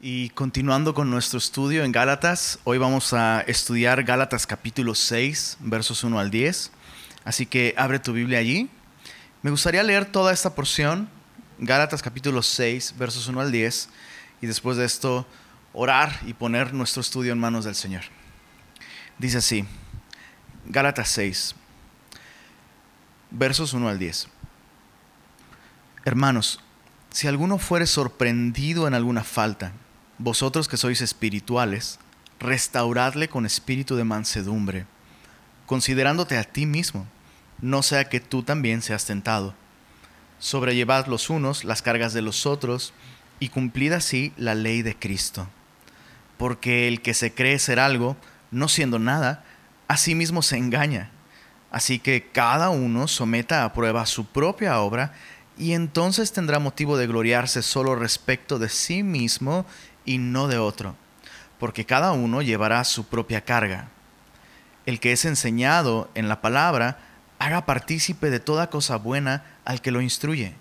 Y continuando con nuestro estudio en Gálatas, hoy vamos a estudiar Gálatas capítulo 6, versos 1 al 10. Así que abre tu Biblia allí. Me gustaría leer toda esta porción, Gálatas capítulo 6, versos 1 al 10, y después de esto orar y poner nuestro estudio en manos del Señor. Dice así, Gálatas 6, versos 1 al 10. Hermanos, si alguno fuere sorprendido en alguna falta, vosotros que sois espirituales, restauradle con espíritu de mansedumbre, considerándote a ti mismo, no sea que tú también seas tentado. Sobrellevad los unos las cargas de los otros, y cumplid así la ley de Cristo. Porque el que se cree ser algo, no siendo nada, a sí mismo se engaña. Así que cada uno someta a prueba su propia obra, y entonces tendrá motivo de gloriarse solo respecto de sí mismo y no de otro, porque cada uno llevará su propia carga. El que es enseñado en la palabra, haga partícipe de toda cosa buena al que lo instruye.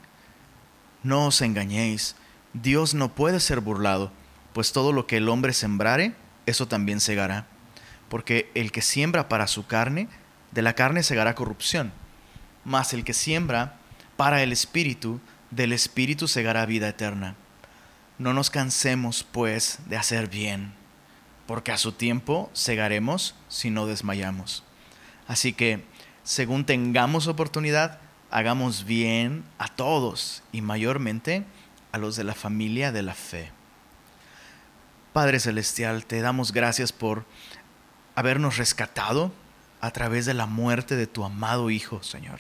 No os engañéis, Dios no puede ser burlado, pues todo lo que el hombre sembrare, eso también segará. Porque el que siembra para su carne, de la carne segará corrupción, mas el que siembra para el espíritu, del espíritu segará vida eterna. No nos cansemos, pues, de hacer bien, porque a su tiempo segaremos si no desmayamos. Así que, según tengamos oportunidad, hagamos bien a todos y mayormente a los de la familia de la fe. Padre Celestial, te damos gracias por habernos rescatado a través de la muerte de tu amado Hijo, Señor.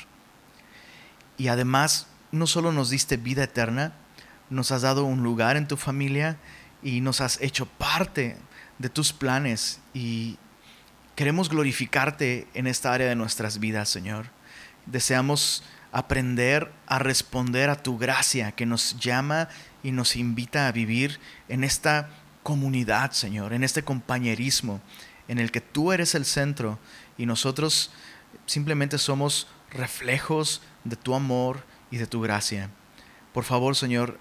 Y además, no solo nos diste vida eterna, nos has dado un lugar en tu familia y nos has hecho parte de tus planes y queremos glorificarte en esta área de nuestras vidas, Señor. Deseamos aprender a responder a tu gracia que nos llama y nos invita a vivir en esta comunidad, Señor, en este compañerismo en el que tú eres el centro y nosotros simplemente somos reflejos de tu amor y de tu gracia. Por favor, Señor,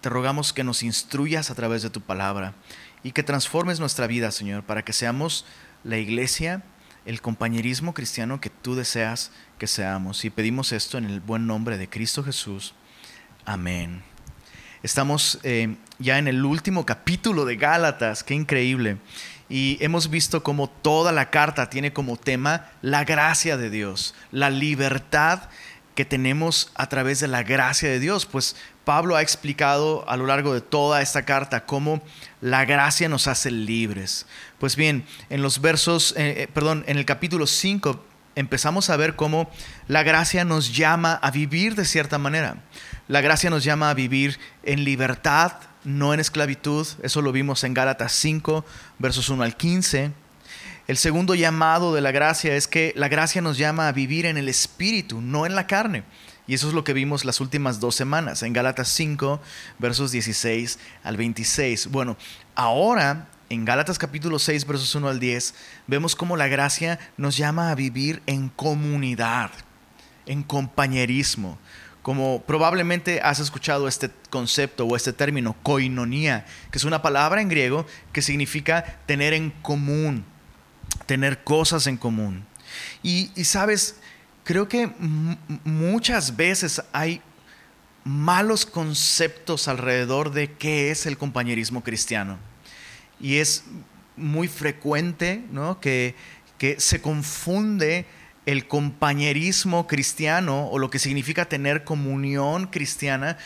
te rogamos que nos instruyas a través de tu palabra y que transformes nuestra vida, Señor, para que seamos la iglesia, el compañerismo cristiano que tú deseas que seamos. Y pedimos esto en el buen nombre de Cristo Jesús. Amén. Estamos eh, ya en el último capítulo de Gálatas, qué increíble. Y hemos visto cómo toda la carta tiene como tema la gracia de Dios, la libertad que tenemos a través de la gracia de Dios. Pues Pablo ha explicado a lo largo de toda esta carta cómo la gracia nos hace libres. Pues bien, en los versos, eh, eh, perdón, en el capítulo 5 empezamos a ver cómo la gracia nos llama a vivir de cierta manera. La gracia nos llama a vivir en libertad, no en esclavitud. Eso lo vimos en Gálatas 5, versos 1 al 15. El segundo llamado de la gracia es que la gracia nos llama a vivir en el espíritu, no en la carne. Y eso es lo que vimos las últimas dos semanas, en Gálatas 5, versos 16 al 26. Bueno, ahora en Gálatas capítulo 6, versos 1 al 10, vemos cómo la gracia nos llama a vivir en comunidad, en compañerismo. Como probablemente has escuchado este concepto o este término, koinonía, que es una palabra en griego que significa tener en común, tener cosas en común. Y, sabes, creo que muchas veces hay malos conceptos alrededor de qué es el compañerismo cristiano. Y es muy frecuente que, que se confunde el compañerismo cristiano o lo que significa tener comunión cristiana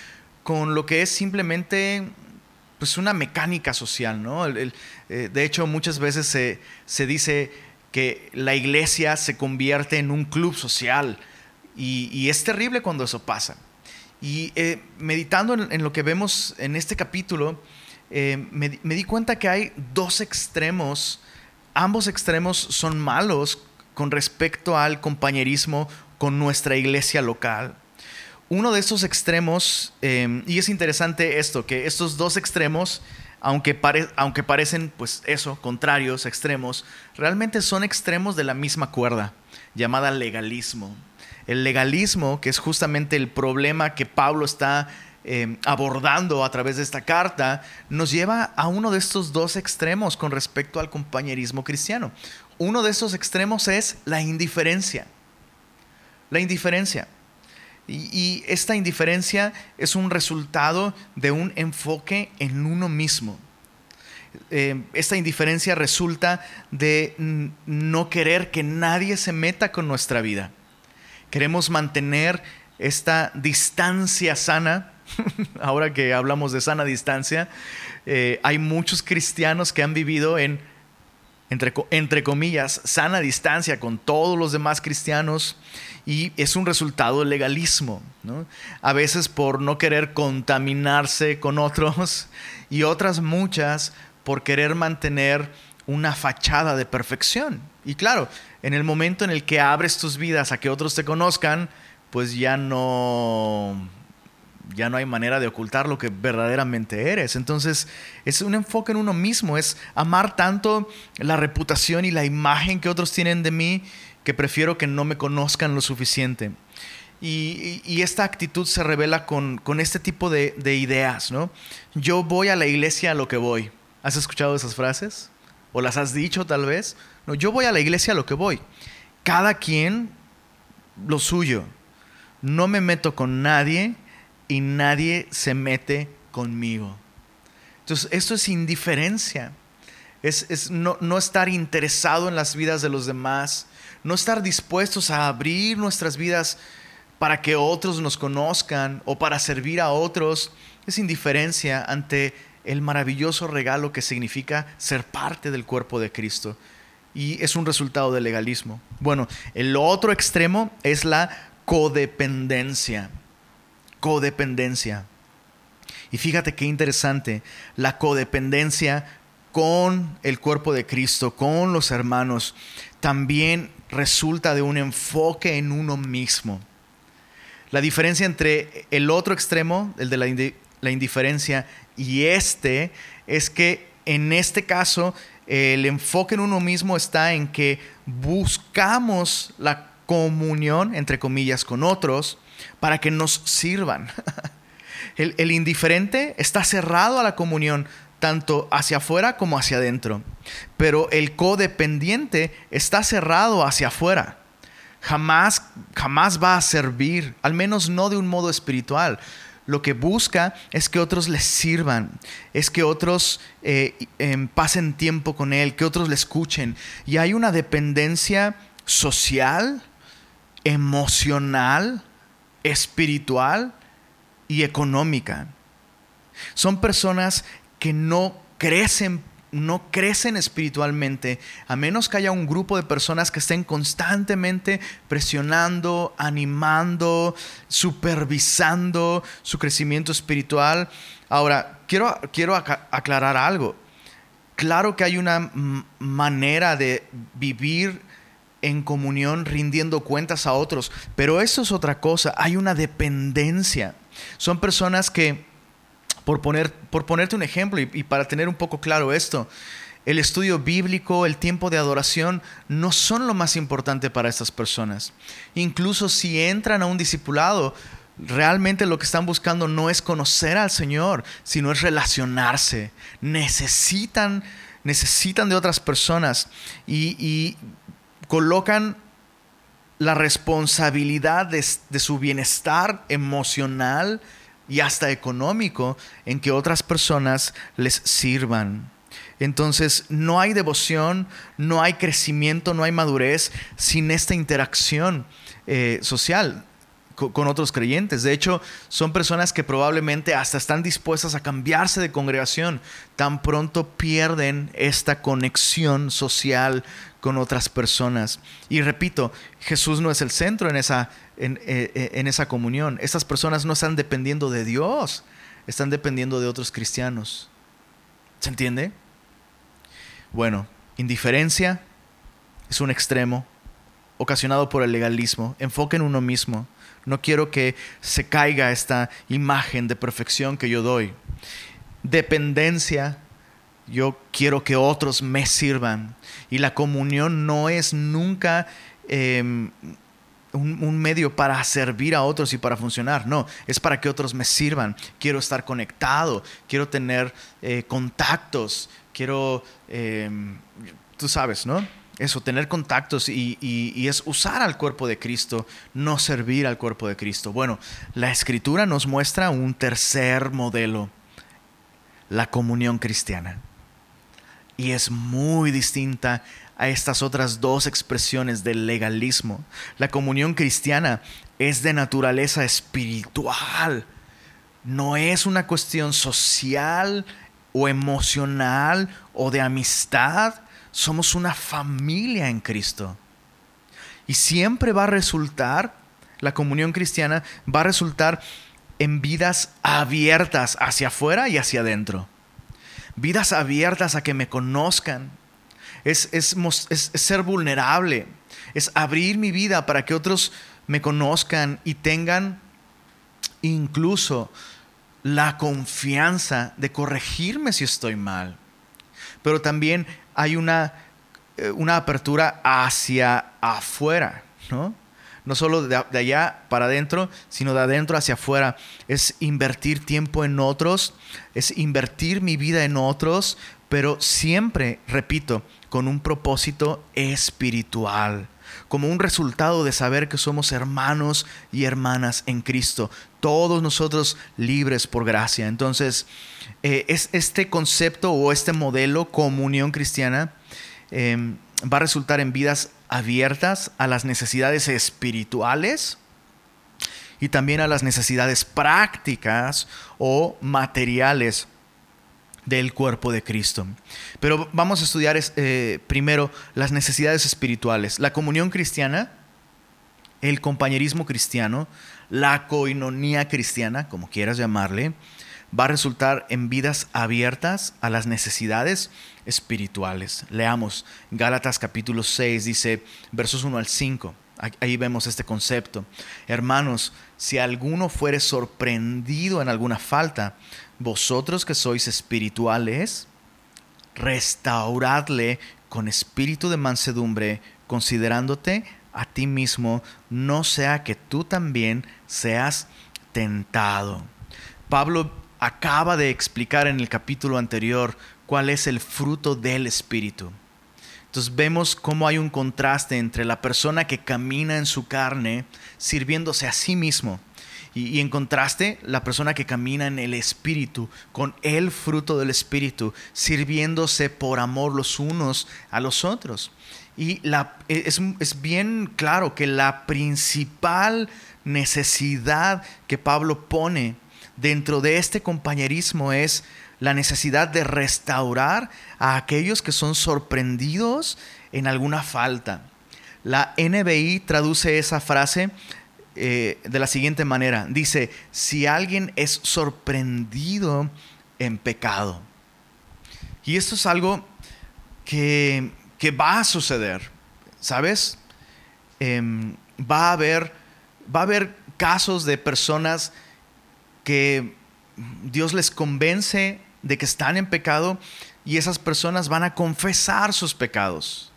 con lo que es simplemente pues una mecánica social, ¿no? Eh, de hecho, muchas veces se, dice que la iglesia se convierte en un club social y, es terrible cuando eso pasa. Y eh, meditando en, lo que vemos en este capítulo, eh, me, di cuenta que hay dos extremos, ambos extremos son malos con respecto al compañerismo con nuestra iglesia local uno de estos extremos, em, y es interesante esto, que estos dos extremos, aunque, parecen, pues eso, contrarios, extremos, realmente son extremos de la misma cuerda, llamada legalismo. El legalismo, que es justamente el problema que Pablo está em, abordando a través de esta carta nos lleva a uno de estos dos extremos con respecto al compañerismo cristiano. Uno de estos extremos es la indiferencia. La indiferencia. Y, esta indiferencia es un resultado de un enfoque en uno mismo. Eh, esta indiferencia resulta de no querer que nadie se meta con nuestra vida. Queremos mantener esta distancia sana. Ahora que hablamos de sana distancia, eh, hay muchos cristianos que han vivido en entre, comillas, sana distancia con todos los demás cristianos y es un resultado del legalismo, a veces por no querer contaminarse con otros y otras muchas por querer mantener una fachada de perfección. Y claro, en el momento en el que abres tus vidas a que otros te conozcan, pues ya no ya no hay manera de ocultar lo que verdaderamente eres. Entonces es un enfoque en uno mismo, es amar tanto la reputación y la imagen que otros tienen de mí que prefiero que no me conozcan lo suficiente. Y, esta actitud se revela con, este tipo de, ideas, ¿no? Yo voy a la iglesia a lo que voy. ¿Has escuchado esas frases? ¿O las has dicho tal vez? No, yo voy a la iglesia a lo que voy. Cada quien lo suyo. No me meto con nadie y nadie se mete conmigo. Entonces, esto es indiferencia. Es, no, no, estar interesado en las vidas de los demás, no estar dispuestos a abrir nuestras vidas para que otros nos conozcan o para servir a otros. Es indiferencia ante el maravilloso regalo que significa ser parte del cuerpo de Cristo. Y es un resultado del legalismo. Bueno, el otro extremo es la codependencia codependencia. Y fíjate qué interesante, la codependencia con el cuerpo de Cristo, con los hermanos, también resulta de un enfoque en uno mismo. La diferencia entre el otro extremo, el de la, indiferencia, y este es que en este caso el enfoque en uno mismo está en que buscamos la comunión, entre comillas, con otros, para que nos sirvan. El, indiferente está cerrado a la comunión, tanto hacia afuera como hacia adentro. Pero el codependiente está cerrado hacia afuera. Jamás, jamás va a servir, al menos no de un modo espiritual. Lo que busca es que otros le sirvan, es que otros eh, em, pasen tiempo con él, que otros le escuchen. Y hay una dependencia social, emocional, espiritual y económica. Son personas que no crecen no crecen espiritualmente a menos que haya un grupo de personas que estén constantemente presionando, animando, supervisando su crecimiento espiritual. Ahora, quiero, quiero aclarar algo. Claro que hay una manera de vivir en comunión rindiendo cuentas a otros. Pero eso es otra cosa, hay una dependencia. Son personas que, por, poner, por ponerte un ejemplo y, para tener un poco claro esto, el estudio bíblico, el tiempo de adoración, no son lo más importante para estas personas. Incluso si entran a un discipulado, realmente lo que están buscando no es conocer al Señor, sino es relacionarse. Necesitan, necesitan de otras personas. Y, y colocan la responsabilidad de, su bienestar emocional y hasta económico en que otras personas les sirvan. Entonces no hay devoción, no hay crecimiento, no hay madurez sin esta interacción eh, social con otros creyentes. De hecho, son personas que probablemente hasta están dispuestas a cambiarse de congregación tan pronto pierden esta conexión social con otras personas. Y repito, Jesús no es el centro en esa, en, eh, eh, esa comunión. Estas personas no están dependiendo de Dios, están dependiendo de otros cristianos. ¿Se entiende? Bueno, indiferencia es un extremo ocasionado por el legalismo. Enfoque en uno mismo. No quiero que se caiga esta imagen de perfección que yo doy. Dependencia, yo quiero que otros me sirvan. Y la comunión no es nunca em, un, medio para servir a otros y para funcionar. No, es para que otros me sirvan. Quiero estar conectado, quiero tener eh, contactos, quiero, em, tú sabes, ¿no? Eso, tener contactos y, y, es usar al cuerpo de Cristo, no servir al cuerpo de Cristo. Bueno, la escritura nos muestra un tercer modelo, la comunión cristiana. Y es muy distinta a estas otras dos expresiones del legalismo. La comunión cristiana es de naturaleza espiritual, no es una cuestión social o emocional o de amistad. Somos una familia en Cristo. Y siempre va a resultar, la comunión cristiana va a resultar en vidas abiertas hacia afuera y hacia adentro. Vidas abiertas a que me conozcan, es, ser vulnerable, es abrir mi vida para que otros me conozcan y tengan incluso la confianza de corregirme si estoy mal. Pero también hay una, eh, una apertura hacia afuera, ¿no? No solo de, de, allá para adentro, sino de adentro hacia afuera. Es invertir tiempo en otros, es invertir mi vida en otros, pero siempre, repito, con un propósito espiritual, como un resultado de saber que somos hermanos y hermanas en Cristo, todos nosotros libres por gracia. Entonces, eh, es este concepto o este modelo comunión cristiana em, va a resultar en vidas abiertas a las necesidades espirituales y también a las necesidades prácticas o materiales del cuerpo de Cristo. Pero vamos a estudiar eh, primero las necesidades espirituales. La comunión cristiana, el compañerismo cristiano, la coinonía cristiana, como quieras llamarle, va a resultar en vidas abiertas a las necesidades espirituales. Leamos Gálatas capítulo 6, dice versos 1 al 5. Ahí vemos este concepto. Hermanos, si alguno fuere sorprendido en alguna falta, vosotros que sois espirituales, restauradle con espíritu de mansedumbre, considerándote a ti mismo, no sea que tú también seas tentado. Pablo acaba de explicar en el capítulo anterior cuál es el fruto del espíritu. Entonces vemos cómo hay un contraste entre la persona que camina en su carne sirviéndose a sí mismo y, en contraste, la persona que camina en el Espíritu, con el fruto del Espíritu, sirviéndose por amor los unos a los otros. Y la, es, es bien claro que la principal necesidad que Pablo pone dentro de este compañerismo es la necesidad de restaurar a aquellos que son sorprendidos en alguna falta. La NBI traduce esa frase eh, de la siguiente manera. Dice, si alguien es sorprendido en pecado. Y esto es algo que, va a suceder, ¿sabes? Em, va, a haber, va a haber casos de personas que Dios les convence de que están en pecado y esas personas van a confesar sus pecados.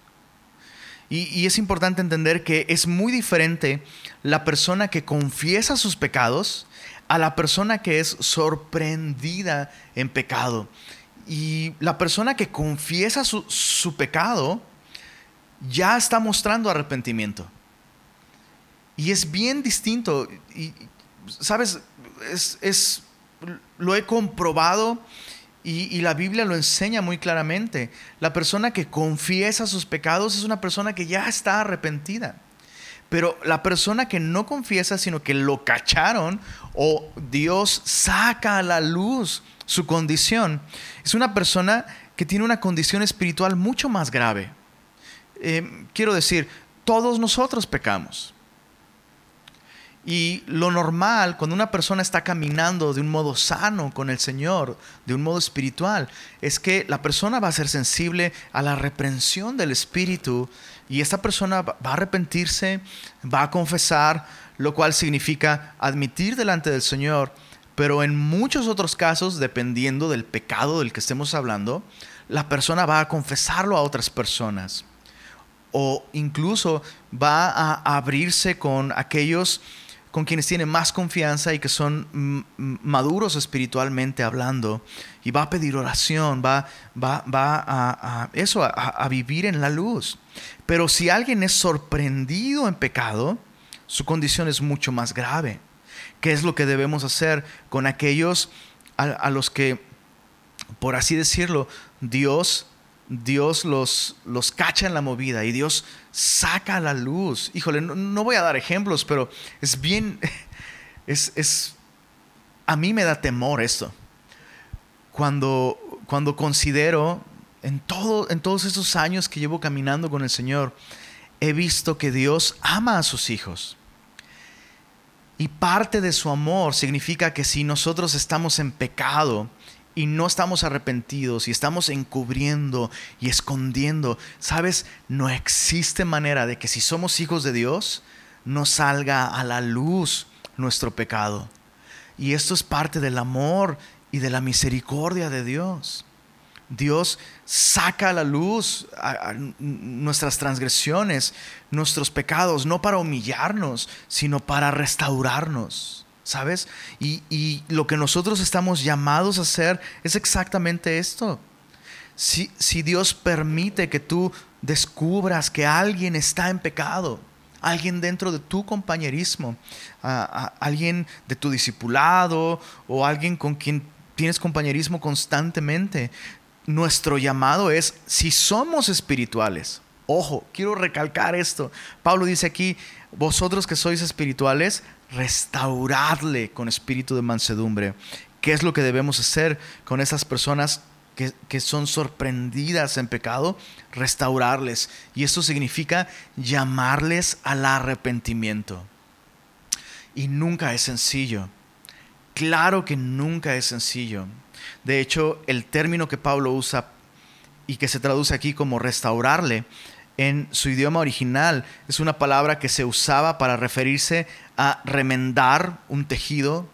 Y, es importante entender que es muy diferente la persona que confiesa sus pecados a la persona que es sorprendida en pecado. Y la persona que confiesa su, pecado ya está mostrando arrepentimiento. Y es bien distinto. Y, ¿Sabes? Es, lo he comprobado y, la Biblia lo enseña muy claramente. La persona que confiesa sus pecados es una persona que ya está arrepentida. Pero la persona que no confiesa, sino que lo cacharon o Dios saca a la luz su condición, es una persona que tiene una condición espiritual mucho más grave. Eh, quiero decir, todos nosotros pecamos. Y lo normal, cuando una persona está caminando de un modo sano con el Señor, de un modo espiritual, es que la persona va a ser sensible a la reprensión del Espíritu y esta persona va a arrepentirse, va a confesar, lo cual significa admitir delante del Señor. Pero en muchos otros casos, dependiendo del pecado del que estemos hablando, la persona va a confesarlo a otras personas. o incluso va a abrirse con aquellos con quienes tiene más confianza y que son maduros espiritualmente hablando, y va a pedir oración, va, va, va a, eso, a, vivir en la luz. Pero si alguien es sorprendido en pecado, su condición es mucho más grave. ¿Qué es lo que debemos hacer con aquellos a los que, por así decirlo, Dios Dios los, los cacha en la movida y Dios saca la luz. Híjole, no, voy a dar ejemplos, pero es bien, es, es, a mí me da temor esto. Cuando, cuando considero, en, todo, en todos esos años que llevo caminando con el Señor, he visto que Dios ama a sus hijos. Y parte de su amor significa que si nosotros estamos en pecado, y no estamos arrepentidos y estamos encubriendo y escondiendo, sabes, no existe manera de que si somos hijos de Dios, no salga a la luz nuestro pecado. Y esto es parte del amor y de la misericordia de Dios. Dios saca a la luz nuestras transgresiones, nuestros pecados, no para humillarnos, sino para restaurarnos. ¿Sabes? Y, lo que nosotros estamos llamados a hacer es exactamente esto. Si, si Dios permite que tú descubras que alguien está en pecado, alguien dentro de tu compañerismo, alguien de tu discipulado o alguien con quien tienes compañerismo constantemente, nuestro llamado es, si somos espirituales, ojo, quiero recalcar esto, Pablo dice aquí, vosotros que sois espirituales, restaurarle con espíritu de mansedumbre. ¿Qué es lo que debemos hacer con esas personas que, que, son sorprendidas en pecado? Restaurarles. Y eso significa llamarles al arrepentimiento. Y nunca es sencillo. Claro que nunca es sencillo. De hecho, el término que Pablo usa y que se traduce aquí como restaurarle, en su idioma original es una palabra que se usaba para referirse a remendar un tejido.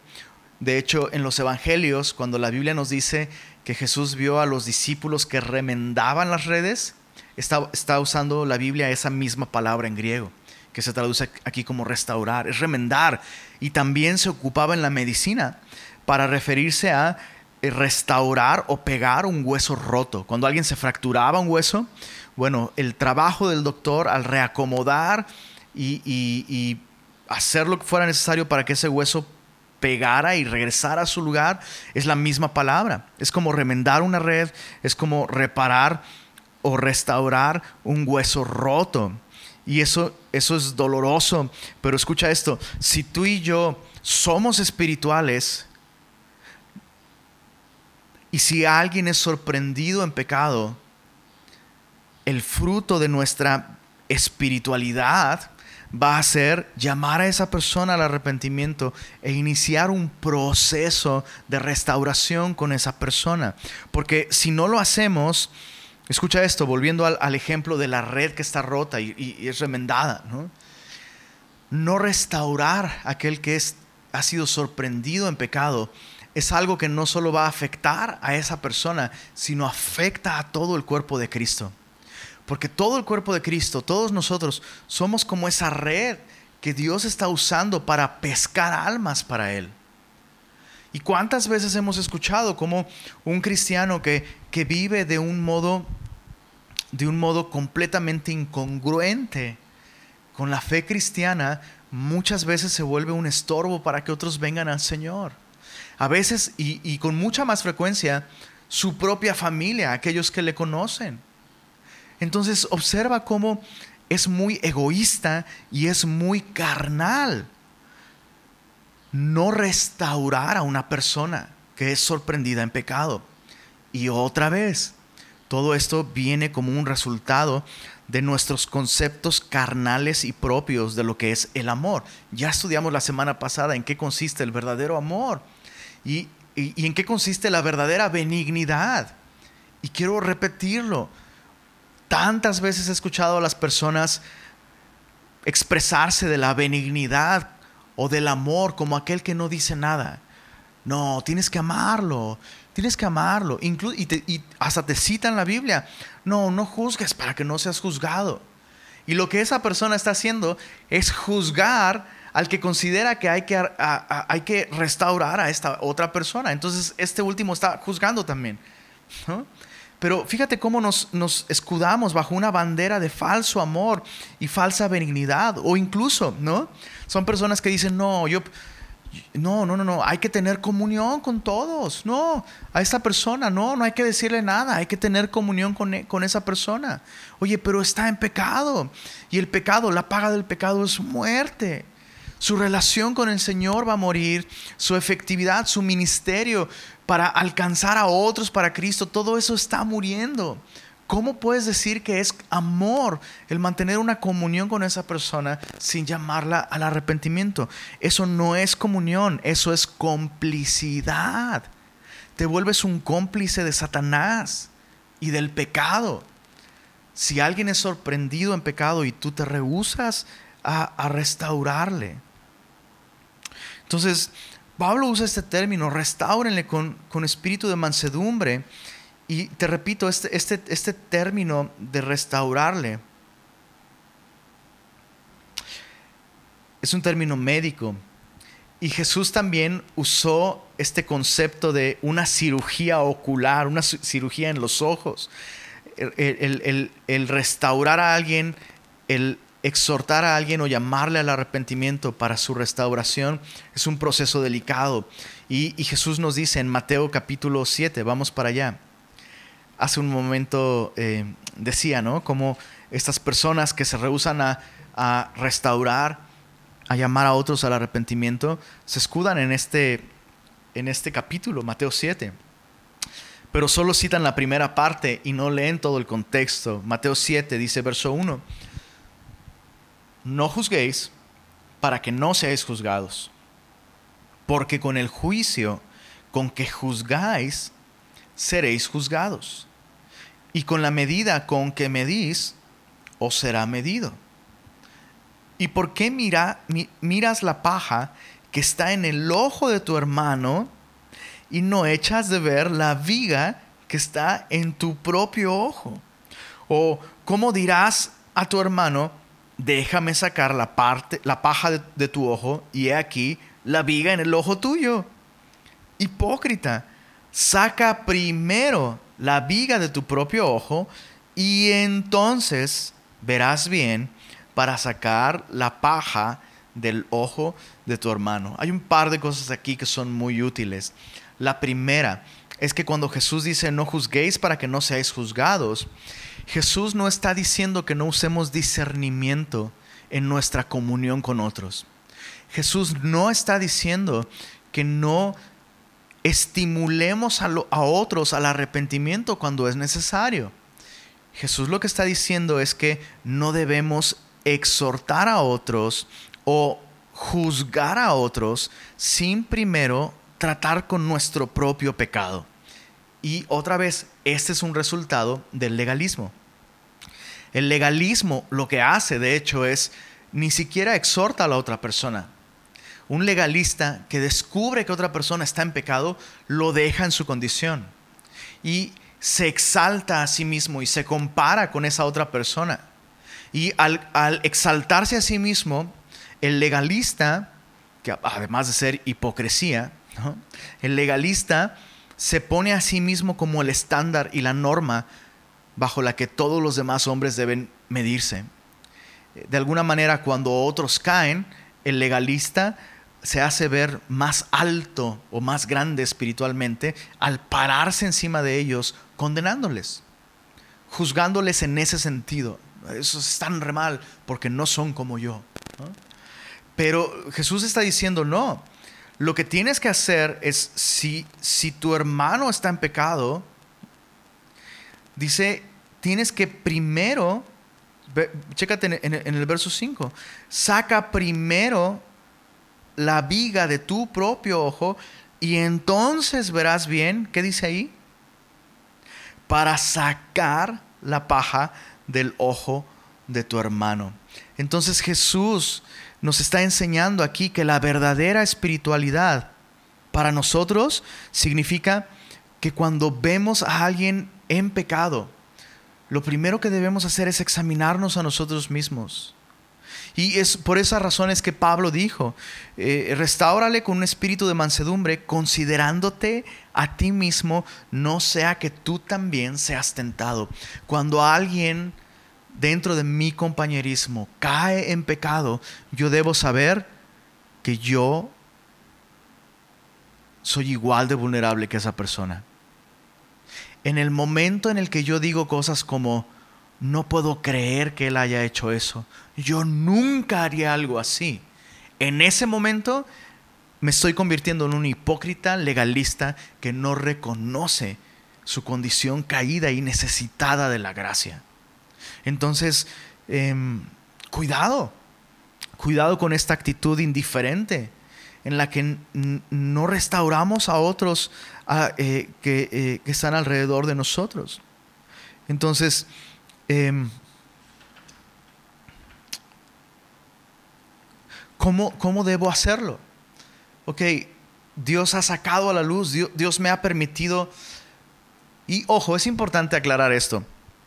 De hecho, en los evangelios, cuando la Biblia nos dice que Jesús vio a los discípulos que remendaban las redes, está, usando la Biblia esa misma palabra en griego, que se traduce aquí como restaurar, es remendar. Y también se ocupaba en la medicina para referirse a eh, restaurar o pegar un hueso roto. Cuando alguien se fracturaba un hueso, bueno, el trabajo del doctor al reacomodar y, hacer lo que fuera necesario para que ese hueso pegara y regresara a su lugar, es la misma palabra. Es como remendar una red, es como reparar o restaurar un hueso roto. Y eso, eso es doloroso. Pero escucha esto, si tú y yo somos espirituales, y si alguien es sorprendido en pecado, el fruto de nuestra espiritualidad va a ser llamar a esa persona al arrepentimiento e iniciar un proceso de restauración con esa persona. Porque si no lo hacemos, escucha esto, volviendo al, ejemplo de la red que está rota y, es remendada, ¿no? no restaurar a aquel que es, ha sido sorprendido en pecado es algo que no solo va a afectar a esa persona, sino afecta a todo el cuerpo de Cristo. Porque todo el cuerpo de Cristo, todos nosotros, somos como esa red que Dios está usando para pescar almas para Él. ¿Y cuántas veces hemos escuchado como un cristiano que, que vive de un modo de un modo completamente incongruente con la fe cristiana, muchas veces se vuelve un estorbo para que otros vengan al Señor. A veces, y, y con mucha más frecuencia, su propia familia, aquellos que le conocen. Entonces observa cómo es muy egoísta y es muy carnal no restaurar a una persona que es sorprendida en pecado. Y otra vez, todo esto viene como un resultado de nuestros conceptos carnales y propios de lo que es el amor. Ya estudiamos la semana pasada en qué consiste el verdadero amor y, y en qué consiste la verdadera benignidad. Y quiero repetirlo, Tantas veces he escuchado a las personas expresarse de la benignidad o del amor como aquel que no dice nada. No, tienes que amarlo, tienes que amarlo. y, hasta te cita en la Biblia, no, no juzgues para que no seas juzgado. Y lo que esa persona está haciendo es juzgar al que considera que hay que, hay que restaurar a esta otra persona. Entonces este último está juzgando también. Pero fíjate cómo nos, escudamos bajo una bandera de falso amor y falsa benignidad. O incluso, ¿no? Son personas que dicen, no, yo, no, no, no, no, hay que tener comunión con todos. No, a esta persona, no, no hay que decirle nada, hay que tener comunión con, e, con, esa persona. Oye, pero está en pecado. Y el pecado, la paga del pecado es muerte. Su relación con el Señor va a morir, su efectividad, su ministerio para alcanzar a otros para Cristo, todo eso está muriendo. ¿Cómo puedes decir que es amor el mantener una comunión con esa persona sin llamarla al arrepentimiento? Eso no es comunión, eso es complicidad. Te vuelves un cómplice de Satanás y del pecado. Si alguien es sorprendido en pecado y tú te rehusas a, restaurarle. Entonces, Pablo usa este término, restáurenle con, con espíritu de mansedumbre y te repito, este, este, este término de restaurarle es un término médico. Y Jesús también usó este concepto de una cirugía ocular, una cirugía en los ojos. El, el, restaurar a alguien, el exhortar a alguien o llamarle al arrepentimiento para su restauración es un proceso delicado. Y, Jesús nos dice en Mateo capítulo 7, vamos para allá hace un momento eh, decía, ¿no? Como estas personas que se rehusan a, restaurar, a llamar a otros al arrepentimiento, se escudan en este, en este capítulo, Mateo 7. Pero solo citan la primera parte y no leen todo el contexto. Mateo 7 dice, verso 1, no juzguéis para que no seáis juzgados, porque con el juicio con que juzgáis, seréis juzgados y con la medida con que medís, os será medido. ¿Y por qué mira, miras la paja que está en el ojo de tu hermano y no echas de ver la viga que está en tu propio ojo? ¿O cómo dirás a tu hermano, déjame sacar la, parte, la paja de, tu ojo y he aquí la viga en el ojo tuyo? Hipócrita, saca primero la viga de tu propio ojo y entonces verás bien para sacar la paja del ojo de tu hermano. Hay un par de cosas aquí que son muy útiles. La primera es que cuando Jesús dice no juzguéis para que no seáis juzgados, Jesús no está diciendo que no usemos discernimiento en nuestra comunión con otros. Jesús no está diciendo que no estimulemos a, otros al arrepentimiento cuando es necesario. Jesús lo que está diciendo es que no debemos exhortar a otros o juzgar a otros sin primero tratar con nuestro propio pecado. Y otra vez, este es un resultado del legalismo. El legalismo lo que hace, de hecho, es ni siquiera exhorta a la otra persona, un legalista que descubre que otra persona está en pecado, lo deja en su condición. Y se exalta a sí mismo y se compara con esa otra persona. Y al, exaltarse a sí mismo, el legalista, que además de ser hipocresía, el legalista se pone a sí mismo como el estándar y la norma bajo la que todos los demás hombres deben medirse. De alguna manera, cuando otros caen, el legalista se hace ver más alto o más grande espiritualmente al pararse encima de ellos condenándoles, juzgándoles en ese sentido. Eso están re mal porque no son como yo. Pero Jesús está diciendo, no, lo que tienes que hacer es, si, si tu hermano está en pecado, dice, tienes que primero, chécate en, en el verso 5, saca primero la viga de tu propio ojo y entonces verás bien, ¿qué dice ahí? Para sacar la paja del ojo de tu hermano. Entonces Jesús nos está enseñando aquí que la verdadera espiritualidad para nosotros significa que cuando vemos a alguien en pecado, lo primero que debemos hacer es examinarnos a nosotros mismos. Y es por esas razones que Pablo dijo, eh, con un espíritu de mansedumbre, considerándote a ti mismo, no sea que tú también seas tentado. Cuando alguien dentro de mi compañerismo cae en pecado, yo debo saber que yo soy igual de vulnerable que esa persona. En el momento en el que yo digo cosas como, no puedo creer que él haya hecho eso, yo nunca haría algo así, en ese momento me estoy convirtiendo en un hipócrita legalista que no reconoce su condición caída y necesitada de la gracia. Entonces, em, cuidado, cuidado con esta actitud indiferente en la que no restauramos a otros eh, que, que, están alrededor de nosotros. Entonces, em, ¿cómo, ¿cómo, debo hacerlo? Ok, Dios ha sacado a la luz, Dios me ha permitido... Y ojo, es importante aclarar esto.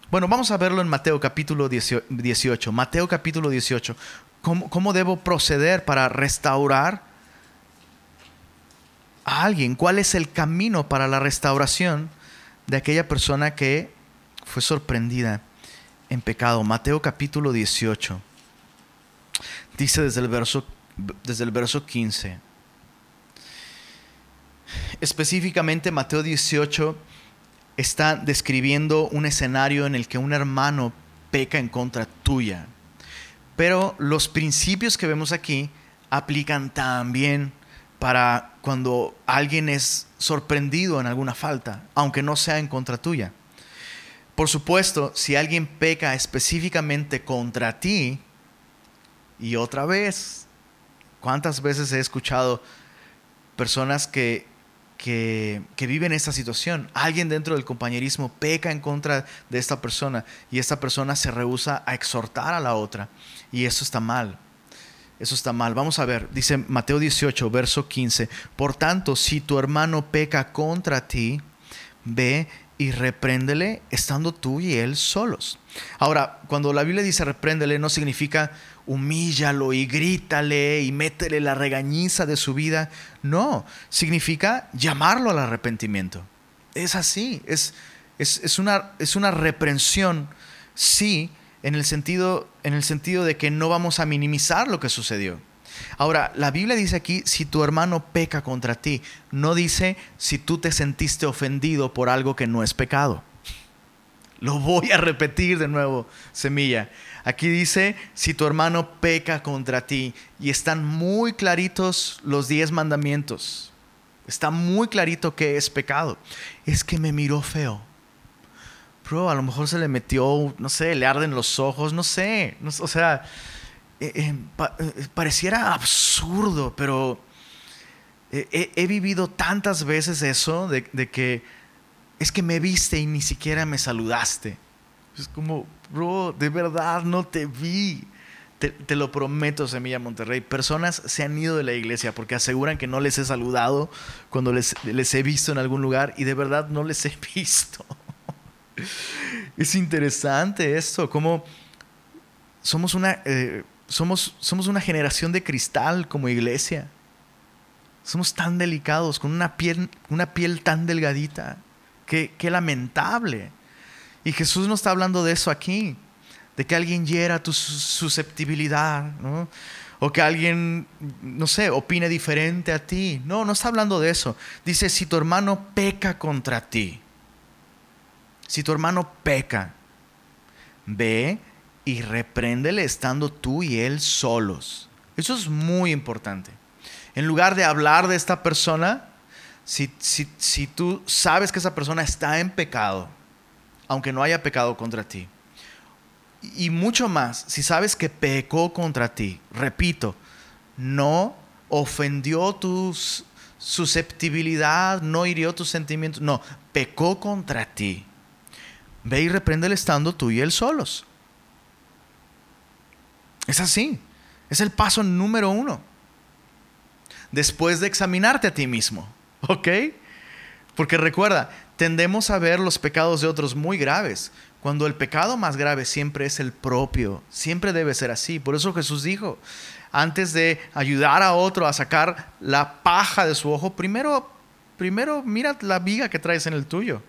Bueno, vamos a verlo en Mateo capítulo 18. Mateo capítulo 18. ¿Cómo, ¿Cómo, debo proceder para restaurar a alguien? ¿Cuál es el camino para la restauración de aquella persona que fue sorprendida en pecado? Mateo capítulo 18. Dice desde el verso, desde el verso 15. Específicamente Mateo 18 está describiendo un escenario en el que un hermano peca en contra tuya. Pero los principios que vemos aquí aplican también para cuando alguien es sorprendido en alguna falta, aunque no sea en contra tuya. Por supuesto, si alguien peca específicamente contra ti, y otra vez, ¿cuántas veces he escuchado personas que que, vive en esta situación. Alguien dentro del compañerismo peca en contra de esta persona y esta persona se rehúsa a exhortar a la otra. Y eso está mal. Eso está mal. Vamos a ver, dice Mateo 18, verso 15. Por tanto, si tu hermano peca contra ti, ve y repréndele estando tú y él solos. Ahora, cuando la Biblia dice repréndele, no significa humíllalo y grítale y métele la regañiza de su vida. No, significa llamarlo al arrepentimiento. Es así, es, es, una, es una reprensión, sí, en el, sentido, en el sentido de que no vamos a minimizar lo que sucedió. Ahora, la Biblia dice aquí, si tu hermano peca contra ti, no dice si tú te sentiste ofendido por algo que no es pecado. Lo voy a repetir de nuevo, semilla. Aquí dice, si tu hermano peca contra ti, y están muy claritos los diez mandamientos, está muy clarito que es pecado, es que me miró feo. Bro, a lo mejor se le metió, no sé, le arden los ojos, no sé, o sea, eh, eh, eh, pareciera absurdo, pero he, vivido tantas veces eso de que es que me viste y ni siquiera me saludaste. Es como, bro, de verdad no te vi. Te, lo prometo, Semilla Monterrey. Personas se han ido de la iglesia porque aseguran que no les he saludado cuando les, he visto en algún lugar y de verdad no les he visto. es interesante esto, como somos una, eh, somos, somos una generación de cristal como iglesia. Somos tan delicados, con una piel, una piel tan delgadita. Qué, qué lamentable. Y Jesús no está hablando de eso aquí, de que alguien hiera tu susceptibilidad, ¿no? O que alguien, no sé, opine diferente a ti. No, no está hablando de eso. Dice, si tu hermano peca contra ti, si tu hermano peca, ve y repréndele estando tú y él solos. Eso es muy importante. En lugar de hablar de esta persona, si, si, si tú sabes que esa persona está en pecado, aunque no haya pecado contra ti. Y mucho más, si sabes que pecó contra ti, repito, no ofendió tu susceptibilidad, no hirió tus sentimientos, no, pecó contra ti. Ve y reprende el estando tú y él solos. Es así. Es el paso número uno. Después de examinarte a ti mismo. ¿Ok? Porque recuerda, tendemos a ver los pecados de otros muy graves, cuando el pecado más grave siempre es el propio, siempre debe ser así. Por eso Jesús dijo, antes de ayudar a otro a sacar la paja de su ojo, primero, primero mira la viga que traes en el tuyo.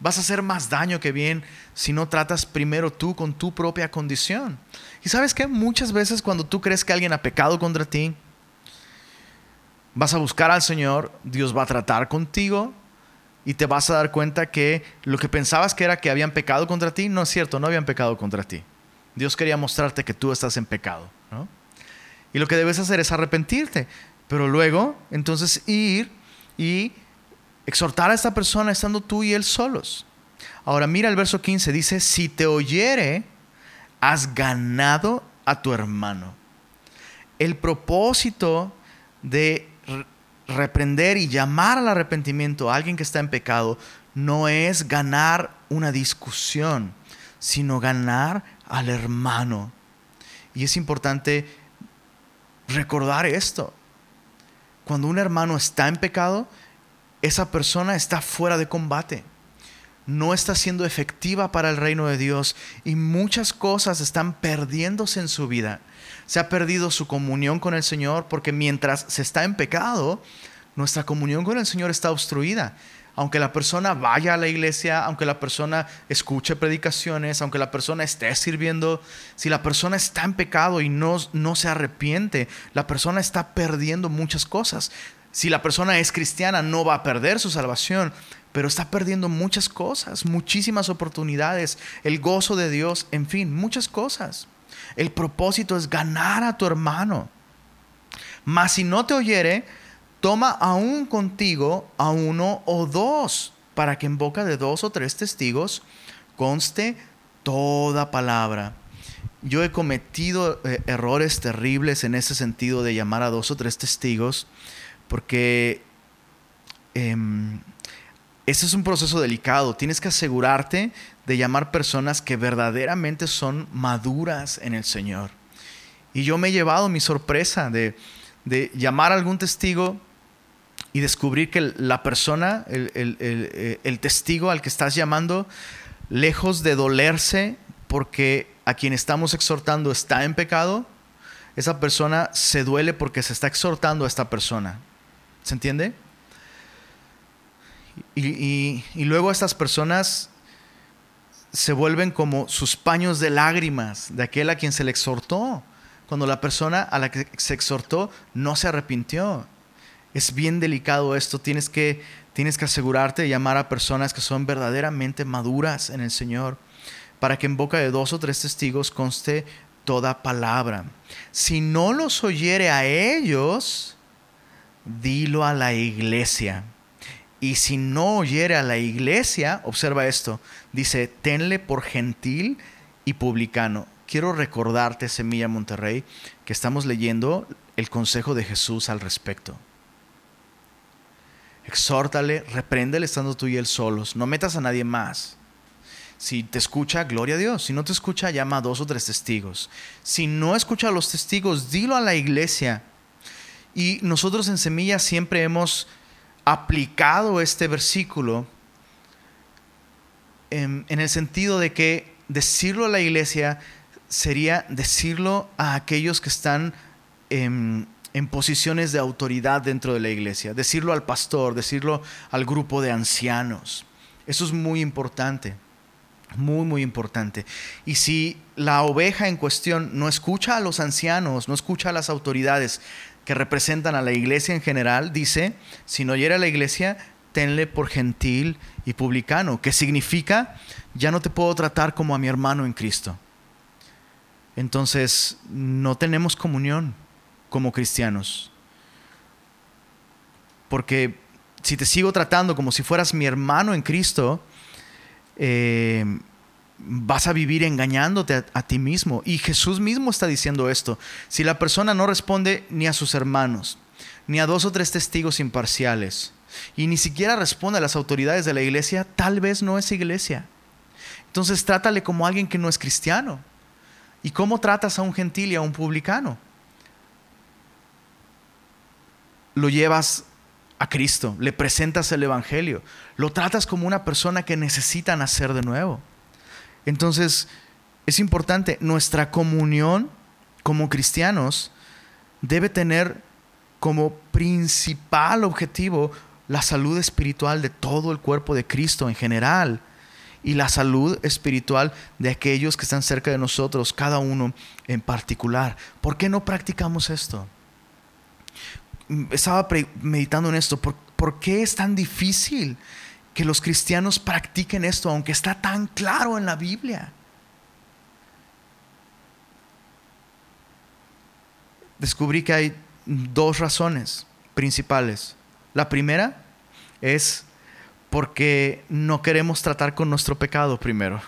Vas a hacer más daño que bien si no tratas primero tú con tu propia condición. Y sabes que muchas veces cuando tú crees que alguien ha pecado contra ti, vas a buscar al Señor, Dios va a tratar contigo, y te vas a dar cuenta que lo que pensabas que era que habían pecado contra ti, no es cierto, no habían pecado contra ti. Dios quería mostrarte que tú estás en pecado. Y lo que debes hacer es arrepentirte, pero luego entonces ir y exhortar a esta persona estando tú y él solos. Ahora mira el verso 15, dice, si te oyere, has ganado a tu hermano. El propósito de reprender y llamar al arrepentimiento a alguien que está en pecado no es ganar una discusión, sino ganar al hermano. Y es importante recordar esto. Cuando un hermano está en pecado, esa persona está fuera de combate. No está siendo efectiva para el reino de Dios y muchas cosas están perdiéndose en su vida se ha perdido su comunión con el Señor porque mientras se está en pecado, nuestra comunión con el Señor está obstruida. Aunque la persona vaya a la iglesia, aunque la persona escuche predicaciones, aunque la persona esté sirviendo, si la persona está en pecado y no, no se arrepiente, la persona está perdiendo muchas cosas. Si la persona es cristiana, no va a perder su salvación, pero está perdiendo muchas cosas, muchísimas oportunidades, el gozo de Dios, en fin, muchas cosas. El propósito es ganar a tu hermano. Mas si no te oyere, toma aún contigo a uno o dos, para que en boca de dos o tres testigos conste toda palabra. Yo he cometido eh, errores terribles en ese sentido de llamar a dos o tres testigos, porque em, ese es un proceso delicado. Tienes que asegurarte de llamar personas que verdaderamente son maduras en el Señor. Y yo me he llevado mi sorpresa de, llamar a algún testigo y descubrir que la persona, el, el, testigo al que estás llamando, lejos de dolerse porque a quien estamos exhortando está en pecado, esa persona se duele porque se está exhortando a esta persona. ¿Se entiende? Y, luego estas personas se vuelven como sus paños de lágrimas de aquel a quien se le exhortó, cuando la persona a la que se exhortó no se arrepintió. Es bien delicado esto, tienes que, tienes que asegurarte de llamar a personas que son verdaderamente maduras en el Señor, para que en boca de dos o tres testigos conste toda palabra. Si no los oyere a ellos, dilo a la iglesia. Y si no oyere a la iglesia, observa esto, dice, tenle por gentil y publicano. Quiero recordarte, Semilla Monterrey, que estamos leyendo el consejo de Jesús al respecto. Exhórtale, repréndele estando tú y él solos. No metas a nadie más. Si te escucha, gloria a Dios. Si no te escucha, llama a dos o tres testigos. Si no escucha a los testigos, dilo a la iglesia. Y nosotros en Semilla siempre hemos aplicado este versículo en, el sentido de que decirlo a la iglesia sería decirlo a aquellos que están en, posiciones de autoridad dentro de la iglesia, decirlo al pastor, decirlo al grupo de ancianos. Eso es muy importante, muy, muy importante. Y si la oveja en cuestión no escucha a los ancianos, no escucha a las autoridades, que representan a la iglesia en general, dice, si no oyera a la iglesia, tenle por gentil y publicano, que significa, ya no te puedo tratar como a mi hermano en Cristo. Entonces, no tenemos comunión como cristianos. Porque si te sigo tratando como si fueras mi hermano en Cristo, eh, vas a vivir engañándote a, ti mismo. Y Jesús mismo está diciendo esto. Si la persona no responde ni a sus hermanos, ni a dos o tres testigos imparciales, y ni siquiera responde a las autoridades de la iglesia, tal vez no es iglesia. Entonces trátale como alguien que no es cristiano. ¿Y cómo tratas a un gentil y a un publicano? Lo llevas a Cristo, le presentas el Evangelio, lo tratas como una persona que necesita nacer de nuevo. Entonces, es importante, nuestra comunión como cristianos debe tener como principal objetivo la salud espiritual de todo el cuerpo de Cristo en general y la salud espiritual de aquellos que están cerca de nosotros, cada uno en particular. ¿Por qué no practicamos esto? Estaba meditando en esto. ¿Por, ¿Por, qué es tan difícil que los cristianos practiquen esto, aunque está tan claro en la Biblia? Descubrí que hay dos razones principales. La primera es porque no queremos tratar con nuestro pecado primero.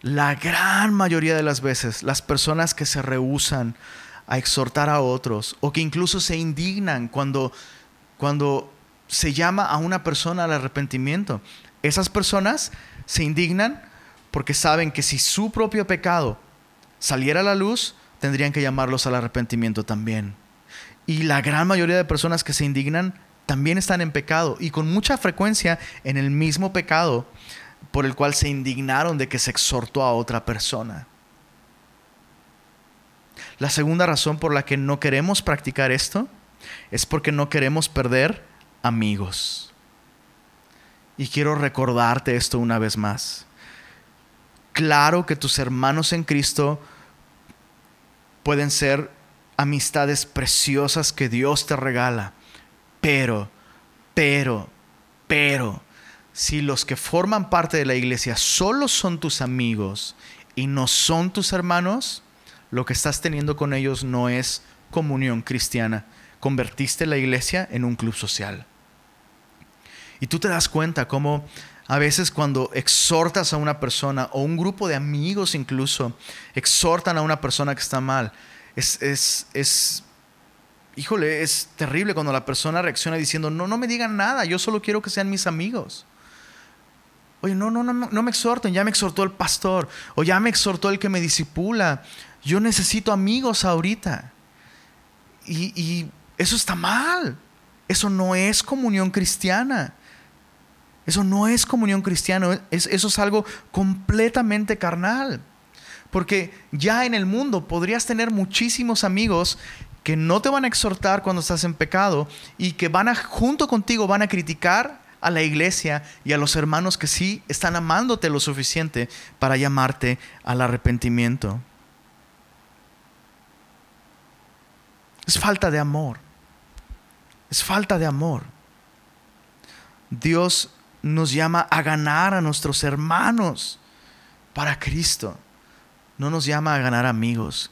La gran mayoría de las veces, las personas que se rehusan a exhortar a otros o que incluso se indignan cuando, cuando se llama a una persona al arrepentimiento, esas personas se indignan porque saben que si su propio pecado saliera a la luz, tendrían que llamarlos al arrepentimiento también. Y la gran mayoría de personas que se indignan también están en pecado y con mucha frecuencia en el mismo pecado por el cual se indignaron de que se exhortó a otra persona. La segunda razón por la que no queremos practicar esto es porque no queremos perder amigos. Y quiero recordarte esto una vez más. Claro que tus hermanos en Cristo pueden ser amistades preciosas que Dios te regala pero, pero, pero, si los que forman parte de la iglesia solo son tus amigos y no son tus hermanos, lo que estás teniendo con ellos no es comunión cristiana. Convertiste la iglesia en un club social. Y tú te das cuenta cómo a veces cuando exhortas a una persona o un grupo de amigos incluso exhortan a una persona que está mal, es, es, es híjole, es terrible cuando la persona reacciona diciendo, no, no me digan nada, yo solo quiero que sean mis amigos. Oye, no, no, no, no me exhorten, ya me exhortó el pastor, o ya me exhortó el que me disipula. Yo necesito amigos ahorita. Y, y eso está mal. Eso no es comunión cristiana. Eso no es comunión cristiana. Es, eso es algo completamente carnal. Porque ya en el mundo podrías tener muchísimos amigos que no te van a exhortar cuando estás en pecado y que van a, junto contigo, van a criticar a la iglesia y a los hermanos que sí están amándote lo suficiente para llamarte al arrepentimiento. Es falta de amor. Es falta de amor. Dios nos llama a ganar a nuestros hermanos para Cristo. No nos llama a ganar amigos.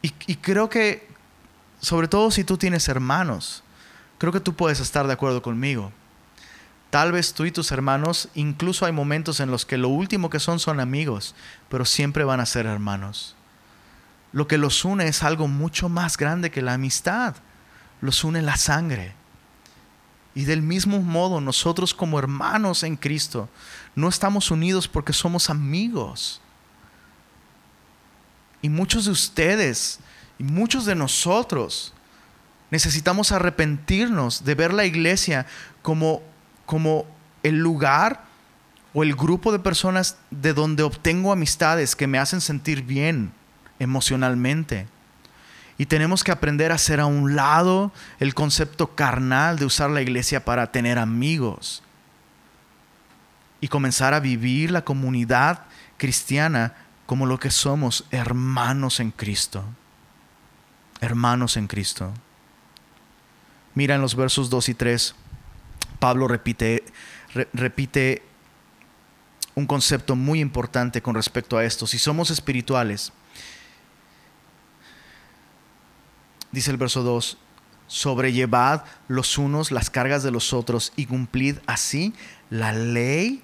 Y, creo que, sobre todo si tú tienes hermanos, creo que tú puedes estar de acuerdo conmigo. Tal vez tú y tus hermanos, incluso hay momentos en los que lo último que son son amigos, pero siempre van a ser hermanos. Lo que los une es algo mucho más grande que la amistad. Los une la sangre. Y del mismo modo, nosotros como hermanos en Cristo, no estamos unidos porque somos amigos. Y muchos de ustedes y muchos de nosotros necesitamos arrepentirnos de ver la iglesia como, como el lugar o el grupo de personas de donde obtengo amistades que me hacen sentir bien emocionalmente. Y tenemos que aprender a hacer a un lado el concepto carnal de usar la iglesia para tener amigos. Y comenzar a vivir la comunidad cristiana como lo que somos, hermanos en Cristo. Hermanos en Cristo. Mira en los versos 2 y 3, Pablo repite, repite un concepto muy importante con respecto a esto. Si somos espirituales, dice el verso 2, sobrellevad los unos las cargas de los otros y cumplid así la ley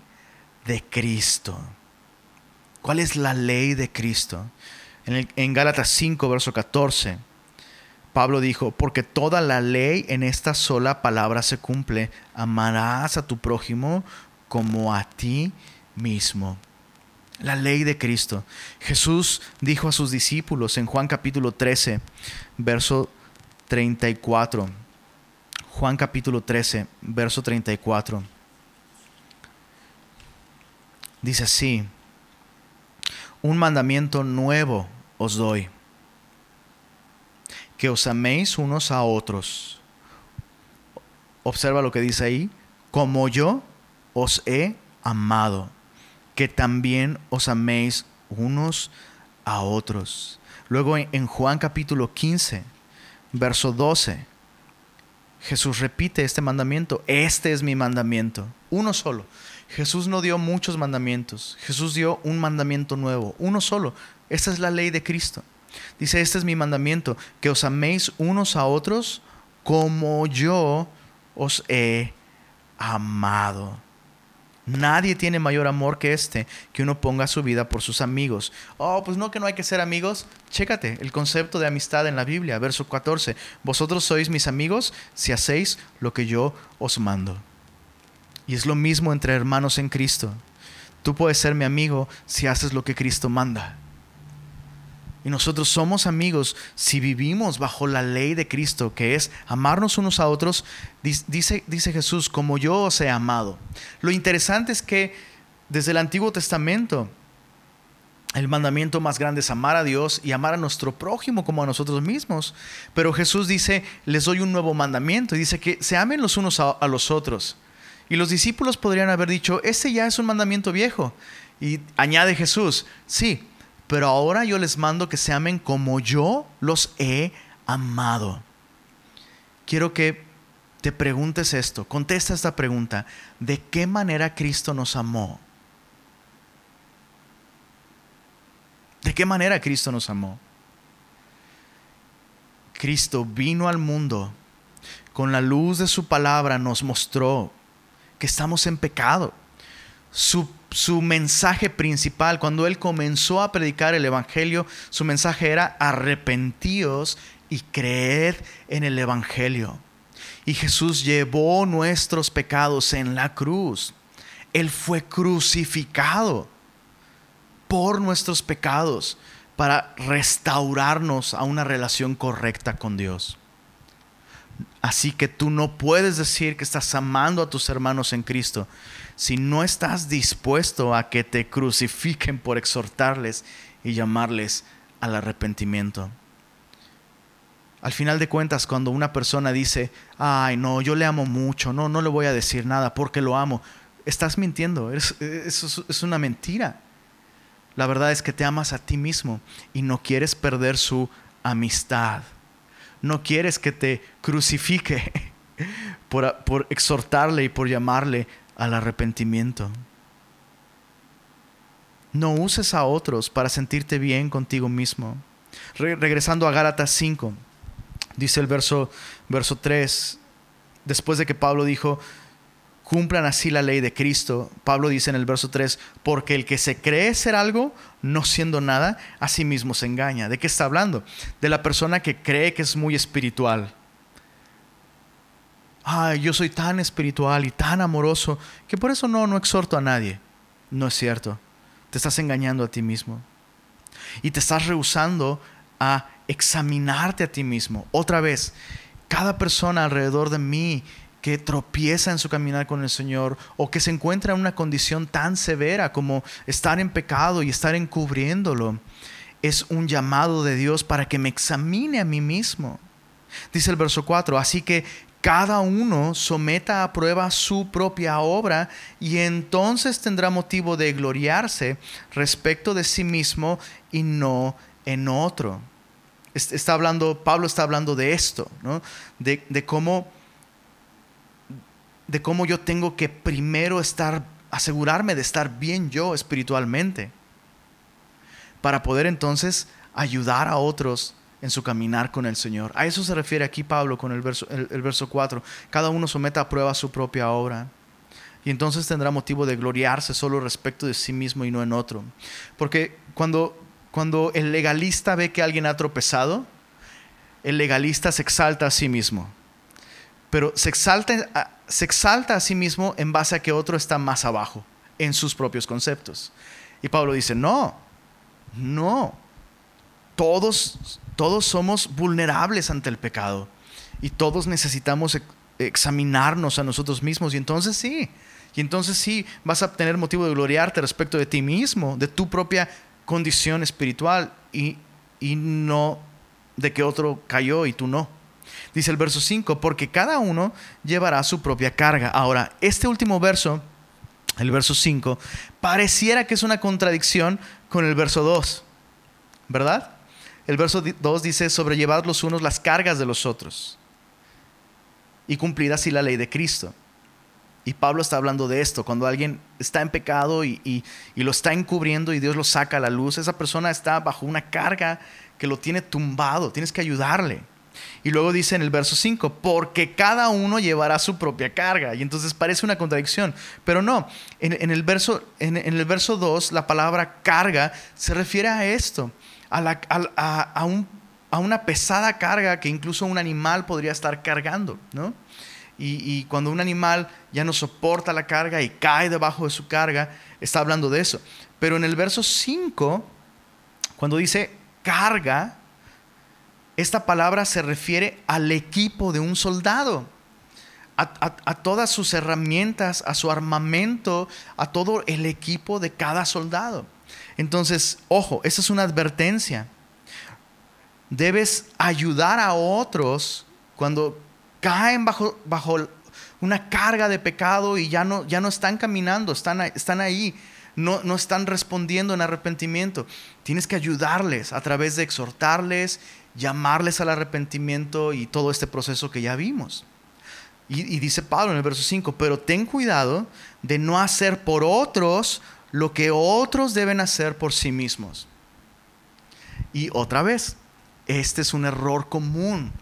de Cristo. ¿Cuál es la ley de Cristo? En, Gálatas 5, verso 14, Pablo dijo, porque toda la ley en esta sola palabra se cumple, amarás a tu prójimo como a ti mismo. La ley de Cristo. Jesús dijo a sus discípulos en Juan capítulo 13, verso 34. Juan capítulo 13, verso 34. Dice así, un mandamiento nuevo os doy, que os améis unos a otros. Observa lo que dice ahí, como yo os he amado, que también os améis unos a otros. Luego en Juan capítulo 15, verso 12, Jesús repite este mandamiento. Este es mi mandamiento, uno solo. Jesús no dio muchos mandamientos. Jesús dio un mandamiento nuevo, uno solo. Esta es la ley de Cristo. Dice, este es mi mandamiento, que os améis unos a otros como yo os he amado. Nadie tiene mayor amor que este, que uno ponga su vida por sus amigos. Oh, pues no que no hay que ser amigos. Chécate el concepto de amistad en la Biblia, verso 14. Vosotros sois mis amigos si hacéis lo que yo os mando. Y es lo mismo entre hermanos en Cristo. Tú puedes ser mi amigo si haces lo que Cristo manda. Y nosotros somos amigos si vivimos bajo la ley de Cristo, que es amarnos unos a otros, dice, dice Jesús, como yo os he amado. Lo interesante es que desde el Antiguo Testamento, el mandamiento más grande es amar a Dios y amar a nuestro prójimo como a nosotros mismos. Pero Jesús dice, les doy un nuevo mandamiento y dice que se amen los unos a, a los otros. Y los discípulos podrían haber dicho, este ya es un mandamiento viejo. Y añade Jesús, sí, pero ahora yo les mando que se amen como yo los he amado. Quiero que te preguntes esto, contesta esta pregunta, ¿de qué manera Cristo nos amó? ¿De qué manera Cristo nos amó? Cristo vino al mundo, con la luz de su palabra nos mostró que estamos en pecado. Su su mensaje principal, cuando él comenzó a predicar el Evangelio, su mensaje era arrepentíos y creed en el Evangelio. Y Jesús llevó nuestros pecados en la cruz. Él fue crucificado por nuestros pecados para restaurarnos a una relación correcta con Dios. Así que tú no puedes decir que estás amando a tus hermanos en Cristo si no estás dispuesto a que te crucifiquen por exhortarles y llamarles al arrepentimiento. Al final de cuentas, cuando una persona dice, ay, no, yo le amo mucho, no, no le voy a decir nada porque lo amo, estás mintiendo, es, es una mentira. La verdad es que te amas a ti mismo y no quieres perder su amistad. No quieres que te crucifique por, por exhortarle y por llamarle al arrepentimiento. No uses a otros para sentirte bien contigo mismo. regresando a Gálatas 5, dice el verso, verso 3, después de que Pablo dijo, cumplan así la ley de Cristo, Pablo dice en el verso 3, porque el que se cree ser algo, no siendo nada, a sí mismo se engaña. ¿De qué está hablando? De la persona que cree que es muy espiritual ay, yo soy tan espiritual y tan amoroso que por eso no, no exhorto a nadie. No es cierto. Te estás engañando a ti mismo. Y te estás rehusando a examinarte a ti mismo. Otra vez, cada persona alrededor de mí que tropieza en su caminar con el Señor o que se encuentra en una condición tan severa como estar en pecado y estar encubriéndolo, es un llamado de Dios para que me examine a mí mismo. Dice el verso 4, así que cada uno someta a prueba su propia obra y entonces tendrá motivo de gloriarse respecto de sí mismo y no en otro. Está hablando, Pablo está hablando de esto, de, de, cómo, de cómo yo tengo que primero estar, asegurarme de estar bien yo espiritualmente, para poder entonces ayudar a otros en su caminar con el Señor. A eso se refiere aquí Pablo con el verso, el, verso 4. Cada uno someta a prueba su propia obra. Y entonces tendrá motivo de gloriarse solo respecto de sí mismo y no en otro. Porque cuando, cuando el legalista ve que alguien ha tropezado, el legalista se exalta a sí mismo. Pero se exalta, se exalta a sí mismo en base a que otro está más abajo en sus propios conceptos. Y Pablo dice, no, no, todos todos somos vulnerables ante el pecado y todos necesitamos examinarnos a nosotros mismos y entonces sí, y entonces sí vas a tener motivo de gloriarte respecto de ti mismo, de tu propia condición espiritual y, y no de que otro cayó y tú no. Dice el verso 5, porque cada uno llevará su propia carga. Ahora, este último verso, el verso 5, pareciera que es una contradicción con el verso 2, ¿verdad? El verso 2 dice, sobrellevad los unos las cargas de los otros y cumplir así la ley de Cristo. Y Pablo está hablando de esto, cuando alguien está en pecado y, y, lo está encubriendo y Dios lo saca a la luz, esa persona está bajo una carga que lo tiene tumbado, tienes que ayudarle. Y luego dice en el verso 5, porque cada uno llevará su propia carga. Y entonces parece una contradicción, pero no, en, el, verso, en, el verso 2 la palabra carga se refiere a esto, a, una pesada carga que incluso un animal podría estar cargando, ¿no? Y, y, cuando un animal ya no soporta la carga y cae debajo de su carga, está hablando de eso. Pero en el verso 5, cuando dice carga, esta palabra se refiere al equipo de un soldado, a, todas sus herramientas, a su armamento, a todo el equipo de cada soldado. Entonces, ojo, esa es una advertencia. Debes ayudar a otros cuando caen bajo, bajo una carga de pecado y ya no, ya no están caminando, están, están ahí, no, no están respondiendo en arrepentimiento. Tienes que ayudarles a través de exhortarles llamarles al arrepentimiento y todo este proceso que ya vimos. Y, dice Pablo en el verso 5, pero ten cuidado de no hacer por otros lo que otros deben hacer por sí mismos. Y otra vez, este es un error común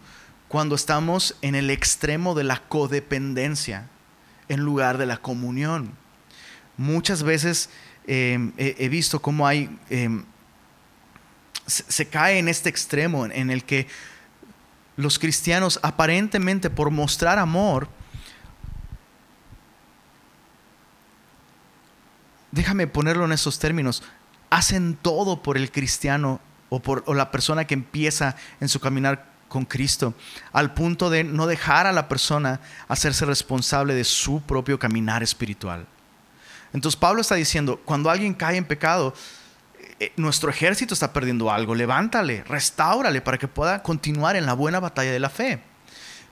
cuando estamos en el extremo de la codependencia en lugar de la comunión. Muchas veces eh, he, visto cómo hay eh, se cae en este extremo en el que los cristianos aparentemente por mostrar amor, déjame ponerlo en esos términos, hacen todo por el cristiano o por la persona que empieza en su caminar con Cristo, al punto de no dejar a la persona hacerse responsable de su propio caminar espiritual. Entonces Pablo está diciendo, cuando alguien cae en pecado, eh, nuestro ejército está perdiendo algo, levántale, restáurale para que pueda continuar en la buena batalla de la fe.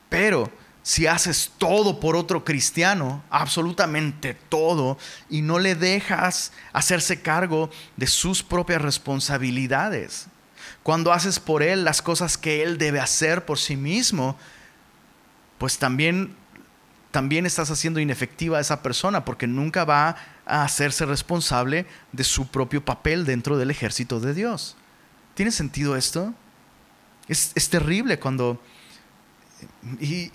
Pero si haces todo por otro cristiano, absolutamente todo, y no le dejas hacerse cargo de sus propias responsabilidades, cuando haces por él las cosas que él debe hacer por sí mismo, pues también, también estás haciendo inefectiva a esa persona porque nunca va a hacerse responsable de su propio papel dentro del ejército de Dios. ¿Tiene sentido esto? Es, terrible cuando... Y,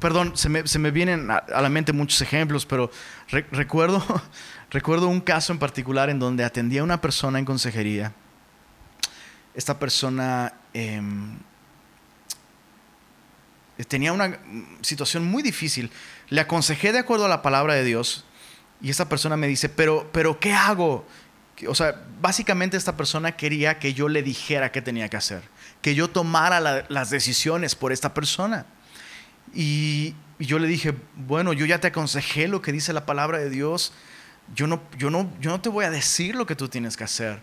perdón, se me, vienen a, la mente muchos ejemplos, pero recuerdo, recuerdo un caso en particular en donde atendía a una persona en consejería. Esta persona em, tenía una situación muy difícil. Le aconsejé de acuerdo a la palabra de Dios y esa persona me dice, pero, pero ¿qué hago? O sea, básicamente esta persona quería que yo le dijera qué tenía que hacer, que yo tomara las decisiones por esta persona. Y, yo le dije, bueno, yo ya te aconsejé lo que dice la palabra de Dios, yo no, yo no, yo no te voy a decir lo que tú tienes que hacer.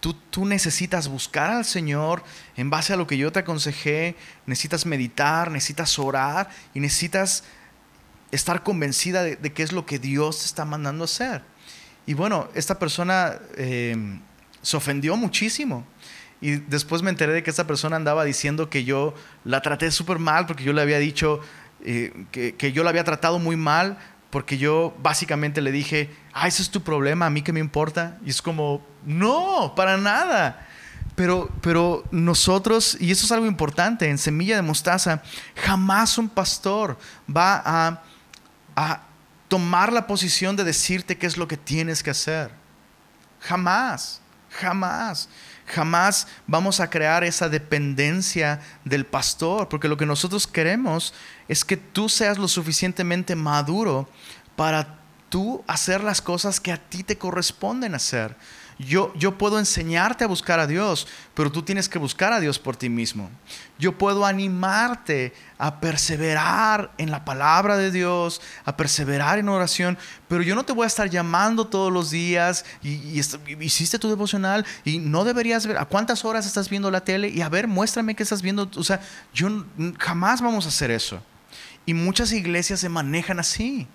Tú, tú, necesitas buscar al Señor en base a lo que yo te aconsejé, necesitas meditar, necesitas orar y necesitas estar convencida de, qué es lo que Dios está mandando hacer. Y bueno, esta persona eh, se ofendió muchísimo. Y después me enteré de que esta persona andaba diciendo que yo la traté súper mal porque yo le había dicho eh, que, yo la había tratado muy mal porque yo básicamente le dije, ah, ese es tu problema, a mí qué me importa. Y es como, no, para nada. Pero, pero nosotros, y eso es algo importante, en Semilla de Mostaza, jamás un pastor va a a tomar la posición de decirte qué es lo que tienes que hacer. Jamás, jamás, jamás vamos a crear esa dependencia del pastor, porque lo que nosotros queremos es que tú seas lo suficientemente maduro para tú hacer las cosas que a ti te corresponden hacer. Yo, yo puedo enseñarte a buscar a Dios, pero tú tienes que buscar a Dios por ti mismo. Yo puedo animarte a perseverar en la palabra de Dios, a perseverar en oración, pero yo no te voy a estar llamando todos los días y, hiciste tu devocional y no deberías ver a cuántas horas estás viendo la tele y a ver, muéstrame qué estás viendo. O sea, yo jamás vamos a hacer eso. Y muchas iglesias se manejan así.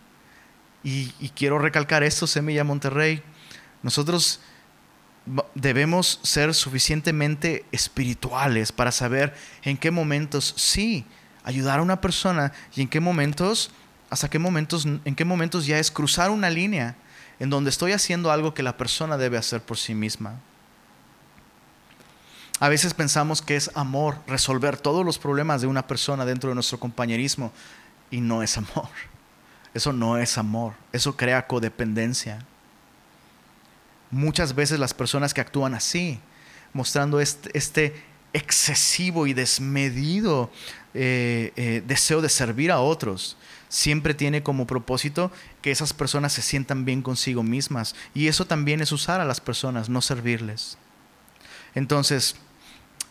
Y, quiero recalcar esto, Semilla Monterrey. Nosotros debemos ser suficientemente espirituales para saber en qué momentos sí ayudar a una persona y en qué momentos, hasta qué momentos, en qué momentos ya es cruzar una línea en donde estoy haciendo algo que la persona debe hacer por sí misma. A veces pensamos que es amor resolver todos los problemas de una persona dentro de nuestro compañerismo y no es amor. Eso no es amor, eso crea codependencia. Muchas veces las personas que actúan así, mostrando este, excesivo y desmedido eh, eh, deseo de servir a otros, siempre tiene como propósito que esas personas se sientan bien consigo mismas. Y eso también es usar a las personas, no servirles. Entonces,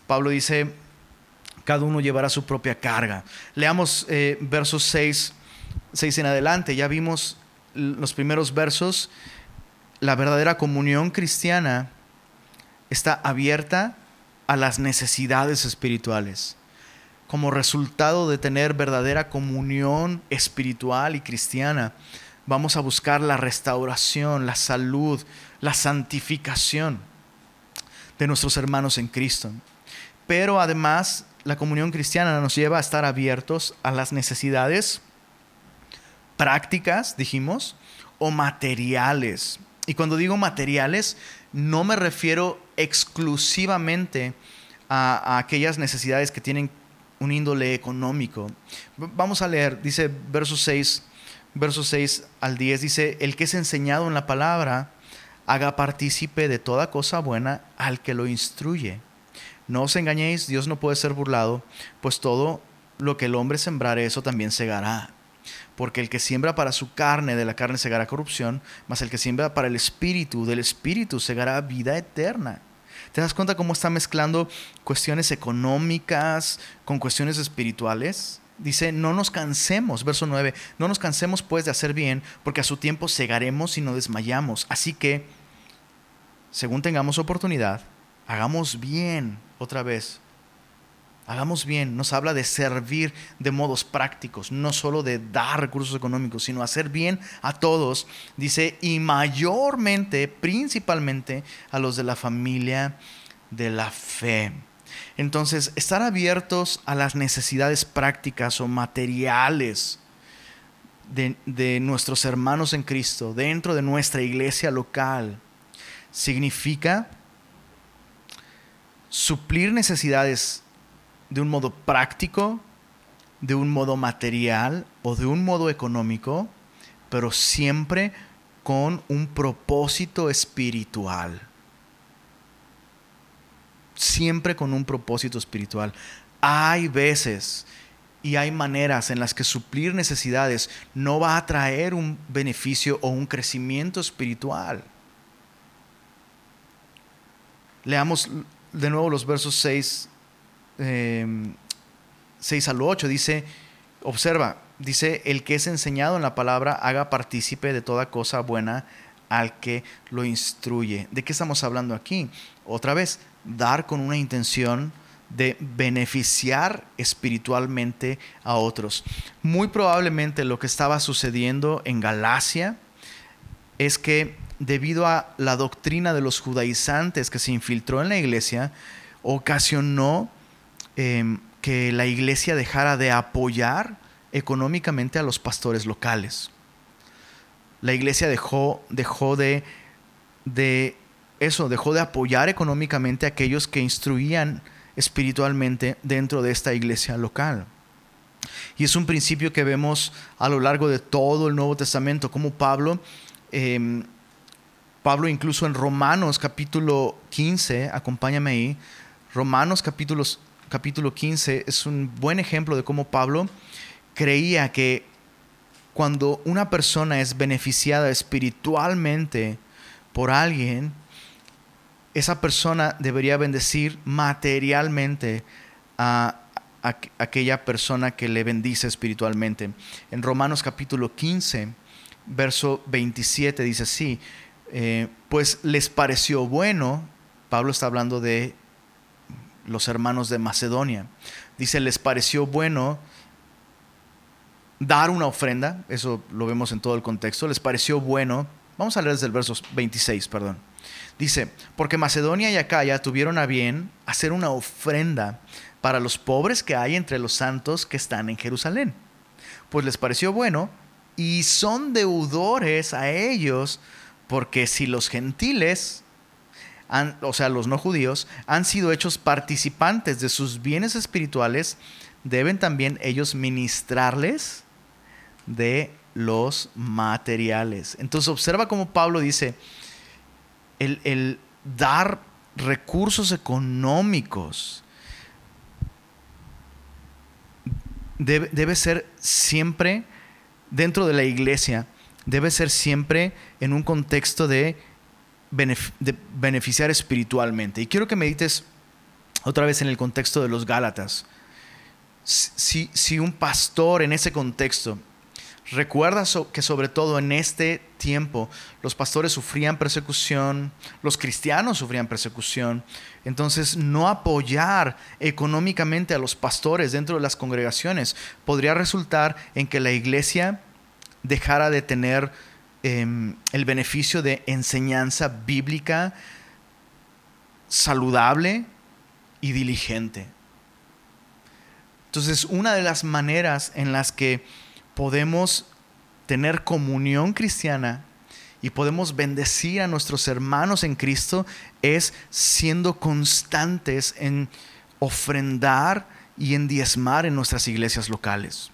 Pablo dice, cada uno llevará su propia carga. Leamos eh, versos 6, 6 en adelante. Ya vimos los primeros versos. La verdadera comunión cristiana está abierta a las necesidades espirituales. Como resultado de tener verdadera comunión espiritual y cristiana, vamos a buscar la restauración, la salud, la santificación de nuestros hermanos en Cristo. Pero además la comunión cristiana nos lleva a estar abiertos a las necesidades prácticas, dijimos, o materiales. Y cuando digo materiales, no me refiero exclusivamente a, aquellas necesidades que tienen un índole económico. Vamos a leer, dice verso 6, verso 6 al 10, dice, el que es enseñado en la palabra, haga partícipe de toda cosa buena al que lo instruye. No os engañéis, Dios no puede ser burlado, pues todo lo que el hombre sembrare, eso también segará. Porque el que siembra para su carne, de la carne segará corrupción, mas el que siembra para el espíritu, del espíritu segará vida eterna. ¿Te das cuenta cómo está mezclando cuestiones económicas con cuestiones espirituales? Dice, no nos cansemos, verso 9, no nos cansemos pues de hacer bien, porque a su tiempo segaremos y no desmayamos. Así que, según tengamos oportunidad, hagamos bien otra vez. Hagamos bien, nos habla de servir de modos prácticos, no solo de dar recursos económicos, sino hacer bien a todos, dice, y mayormente, principalmente a los de la familia de la fe. Entonces, estar abiertos a las necesidades prácticas o materiales de, de nuestros hermanos en Cristo dentro de nuestra iglesia local significa suplir necesidades de un modo práctico, de un modo material o de un modo económico, pero siempre con un propósito espiritual. Siempre con un propósito espiritual. Hay veces y hay maneras en las que suplir necesidades no va a traer un beneficio o un crecimiento espiritual. Leamos de nuevo los versos 6, 6 em, al 8. Dice, observa, dice, el que es enseñado en la palabra haga partícipe de toda cosa buena al que lo instruye. ¿De qué estamos hablando aquí? Otra vez, dar con una intención de beneficiar espiritualmente a otros. Muy probablemente lo que estaba sucediendo en Galacia es que debido a la doctrina de los judaizantes que se infiltró en la iglesia, ocasionó em, que la iglesia dejara de apoyar económicamente a los pastores locales. La iglesia dejó, dejó de, de eso, dejó de apoyar económicamente a aquellos que instruían espiritualmente dentro de esta iglesia local. Y es un principio que vemos a lo largo de todo el Nuevo Testamento, como Pablo em, Pablo incluso en Romanos capítulo 15, acompáñame ahí, Romanos capítulo, capítulo 15 es un buen ejemplo de cómo Pablo creía que cuando una persona es beneficiada espiritualmente por alguien, esa persona debería bendecir materialmente a, aquella persona que le bendice espiritualmente. En Romanos capítulo 15, verso 27 dice así, eh, pues les pareció bueno, Pablo está hablando de los hermanos de Macedonia, dice, les pareció bueno dar una ofrenda, eso lo vemos en todo el contexto, les pareció bueno, vamos a leer desde el verso 26, perdón. Dice, porque Macedonia y Acaya tuvieron a bien hacer una ofrenda para los pobres que hay entre los santos que están en Jerusalén. Pues les pareció bueno y son deudores a ellos, porque si los gentiles, o sea, los no judíos, han sido hechos participantes de sus bienes espirituales, deben también ellos ministrarles de los materiales. Entonces observa cómo Pablo dice, el, el dar recursos económicos debe, ser siempre, dentro de la iglesia, debe ser siempre en un contexto de, beneficiar espiritualmente. Y quiero que medites otra vez en el contexto de los Gálatas. Si, si un pastor en ese contexto Recuerda que sobre todo en este tiempo los pastores sufrían persecución, los cristianos sufrían persecución. Entonces no apoyar económicamente a los pastores dentro de las congregaciones podría resultar en que la iglesia dejara de tener em, el beneficio de enseñanza bíblica saludable y diligente. Entonces una de las maneras en las que podemos tener comunión cristiana y podemos bendecir a nuestros hermanos en Cristo es siendo constantes en ofrendar y en diezmar en nuestras iglesias locales.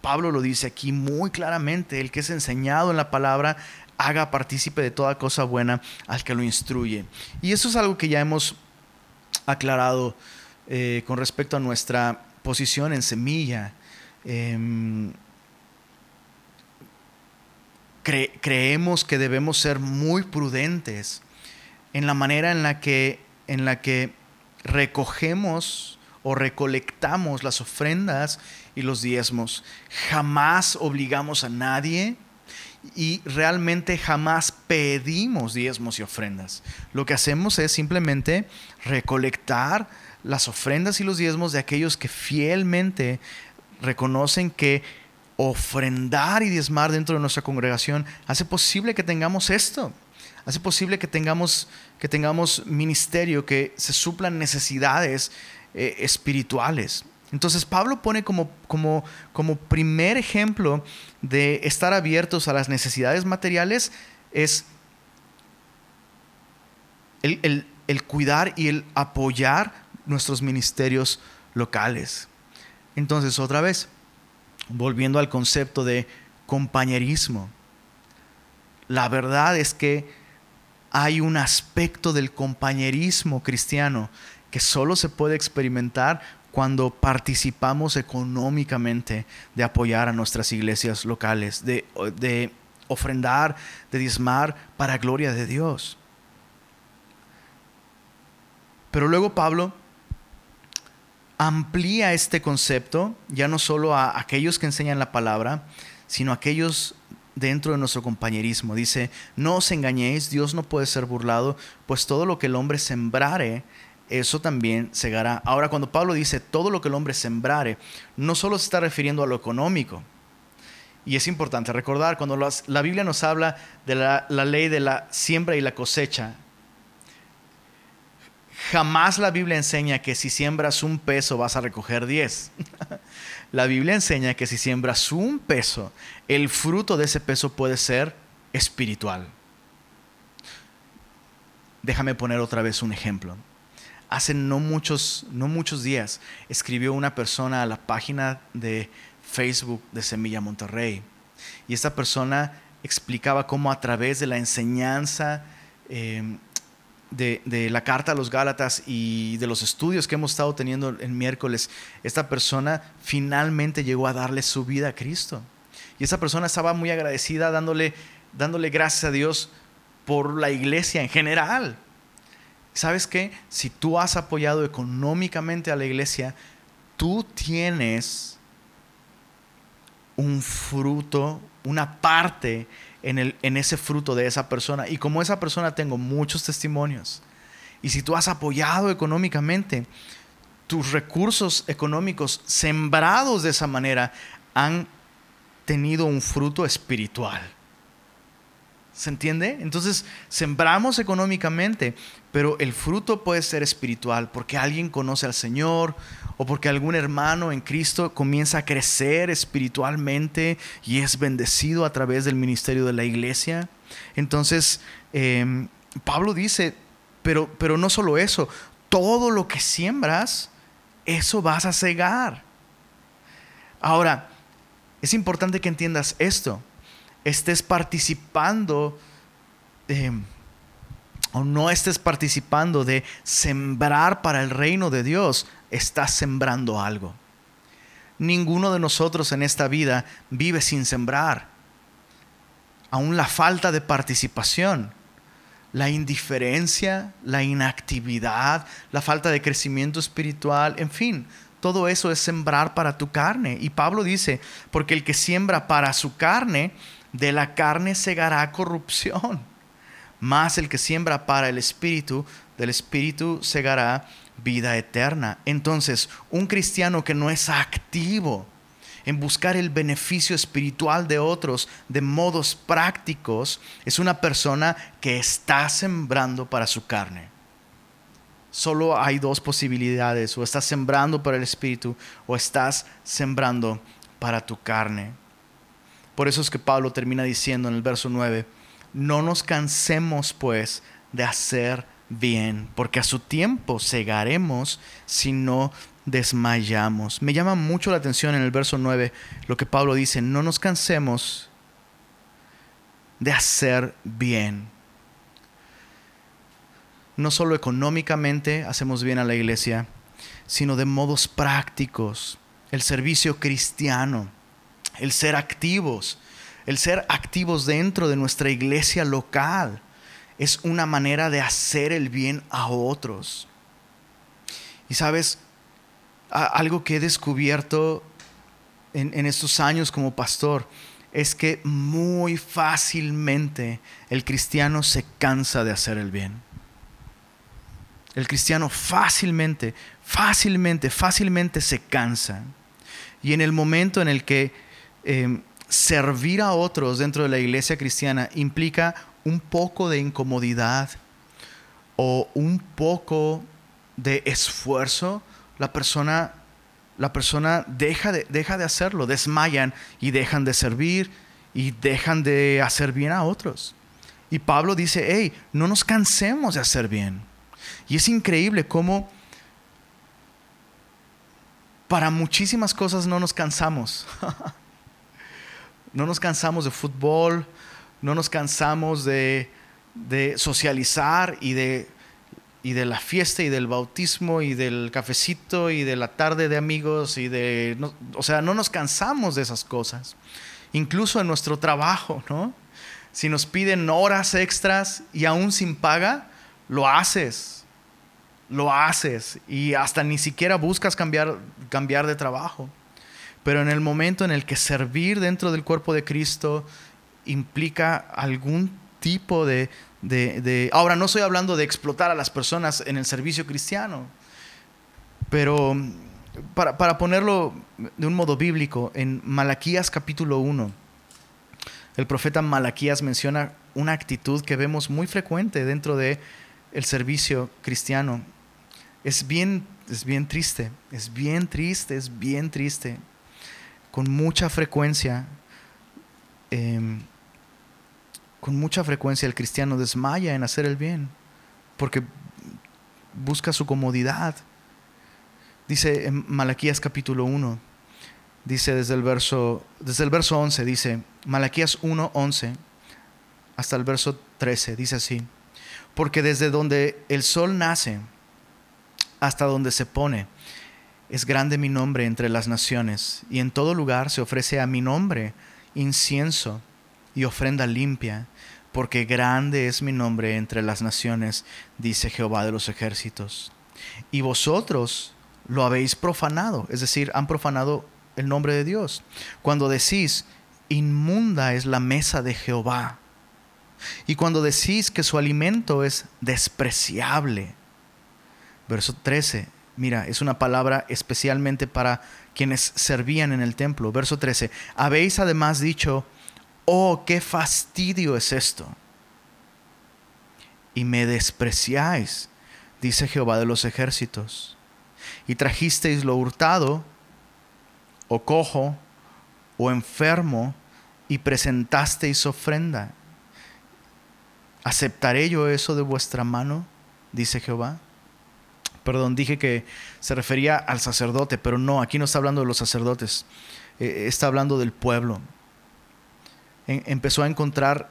Pablo lo dice aquí muy claramente, el que es enseñado en la palabra, haga partícipe de toda cosa buena al que lo instruye. Y eso es algo que ya hemos aclarado eh, con respecto a nuestra posición en semilla Em, creemos que debemos ser muy prudentes en la manera en la que, en la que recogemos o recolectamos las ofrendas y los diezmos. Jamás obligamos a nadie y realmente jamás pedimos diezmos y ofrendas. Lo que hacemos es simplemente recolectar las ofrendas y los diezmos de aquellos que fielmente reconocen que ofrendar y diezmar dentro de nuestra congregación hace posible que tengamos esto. Hace posible que tengamos, que tengamos ministerio, que se suplan necesidades eh, espirituales. Entonces Pablo pone como, como, como primer ejemplo de estar abiertos a las necesidades materiales es el, el cuidar y el apoyar nuestros ministerios locales. Entonces, otra vez, volviendo al concepto de compañerismo, la verdad es que hay un aspecto del compañerismo cristiano que solo se puede experimentar cuando participamos económicamente de apoyar a nuestras iglesias locales, de, ofrendar, de diezmar para gloria de Dios. Pero luego Pablo amplía este concepto ya no solo a aquellos que enseñan la palabra, sino a aquellos dentro de nuestro compañerismo. Dice, no os engañéis, Dios no puede ser burlado, pues todo lo que el hombre sembrare, eso también segará. Ahora, cuando Pablo dice todo lo que el hombre sembrare, no solo se está refiriendo a lo económico. Y es importante recordar, cuando la Biblia nos habla de la, la ley de la siembra y la cosecha, Jamás la Biblia enseña que si siembras un peso vas a recoger diez. la Biblia enseña que si siembras un peso, el fruto de ese peso puede ser espiritual. Déjame poner otra vez un ejemplo. Hace no muchos, no muchos días escribió una persona a la página de Facebook de Semilla Monterrey. Y esta persona explicaba cómo a través de la enseñanza eh, de, la carta a los Gálatas y de los estudios que hemos estado teniendo el miércoles, esta persona finalmente llegó a darle su vida a Cristo. Y esa persona estaba muy agradecida dándole, dándole gracias a Dios por la iglesia en general. ¿Sabes qué? Si tú has apoyado económicamente a la iglesia, tú tienes un fruto, una parte en, el, en ese fruto de esa persona. Y como esa persona tengo muchos testimonios. Y si tú has apoyado económicamente, tus recursos económicos sembrados de esa manera han tenido un fruto espiritual. ¿Se entiende? Entonces, sembramos económicamente, pero el fruto puede ser espiritual porque alguien conoce al Señor o porque algún hermano en Cristo comienza a crecer espiritualmente y es bendecido a través del ministerio de la iglesia. Entonces, em, Pablo dice, pero, pero no solo eso, todo lo que siembras, eso vas a cegar. Ahora, es importante que entiendas esto estés participando o no estés participando de sembrar para el reino de Dios, estás sembrando algo. Ninguno de nosotros en esta vida vive sin sembrar. Aún la falta de participación, la indiferencia, la inactividad, la falta de crecimiento espiritual, en fin, todo eso es sembrar para tu carne. Y Pablo dice, porque el que siembra para su carne, de la carne segará corrupción, más el que siembra para el espíritu, del espíritu segará vida eterna. Entonces, un cristiano que no es activo en buscar el beneficio espiritual de otros de modos prácticos, es una persona que está sembrando para su carne. Solo hay dos posibilidades, o estás sembrando para el espíritu o estás sembrando para tu carne. Por eso es que Pablo termina diciendo en el verso 9, no nos cansemos pues de hacer bien, porque a su tiempo cegaremos si no desmayamos. Me llama mucho la atención en el verso 9 lo que Pablo dice, no nos cansemos de hacer bien. No solo económicamente hacemos bien a la iglesia, sino de modos prácticos, el servicio cristiano el ser activos, el ser activos dentro de nuestra iglesia local. Es una manera de hacer el bien a otros. Y sabes, algo que he descubierto en, estos años como pastor es que muy fácilmente el cristiano se cansa de hacer el bien. El cristiano fácilmente, fácilmente, fácilmente se cansa. Y en el momento en el que Em, servir a otros dentro de la iglesia cristiana implica un poco de incomodidad o un poco de esfuerzo, la persona, la persona deja, de, deja de hacerlo, desmayan y dejan de servir y dejan de hacer bien a otros. Y Pablo dice, hey, no nos cansemos de hacer bien. Y es increíble cómo para muchísimas cosas no nos cansamos. No nos cansamos de fútbol, no nos cansamos de, socializar y de, la fiesta y del bautismo y del cafecito y de la tarde de amigos y de... o sea, no nos cansamos de esas cosas. Incluso en nuestro trabajo, ¿no? Si nos piden horas extras y aún sin paga, lo haces. Lo haces y hasta ni siquiera buscas cambiar de trabajo. Pero en el momento en el que servir dentro del cuerpo de Cristo implica algún tipo de, Ahora, no estoy hablando de explotar a las personas en el servicio cristiano, pero para, para ponerlo de un modo bíblico, en Malaquías capítulo 1, el profeta Malaquías menciona una actitud que vemos muy frecuente dentro de servicio cristiano. Es bien, es bien triste, es bien triste, es bien triste con mucha frecuencia, em, con mucha frecuencia el cristiano desmaya en hacer el bien, porque busca su comodidad. Dice en Malaquías capítulo 1, dice desde el verso, desde el verso 11, dice, Malaquías 1, 11, hasta el verso 13, dice así, porque desde donde el sol nace hasta donde se pone, es grande mi nombre entre las naciones, y en todo lugar se ofrece a mi nombre incienso y ofrenda limpia, porque grande es mi nombre entre las naciones, dice Jehová de los ejércitos. Y vosotros lo habéis profanado, es decir, han profanado el nombre de Dios. Cuando decís, inmunda es la mesa de Jehová. Y cuando decís que su alimento es despreciable. Verso 13, mira, es una palabra especialmente para quienes servían en el templo. Verso 13, habéis además dicho, oh, qué fastidio es esto. Y me despreciáis, dice Jehová de los ejércitos. Y trajisteis lo hurtado, o cojo, o enfermo, y presentasteis ofrenda. ¿Aceptaré yo eso de vuestra mano? dice Jehová. Perdón, dije que se refería al sacerdote, pero no, aquí no está hablando de los sacerdotes, eh, está hablando del pueblo. empezó a encontrar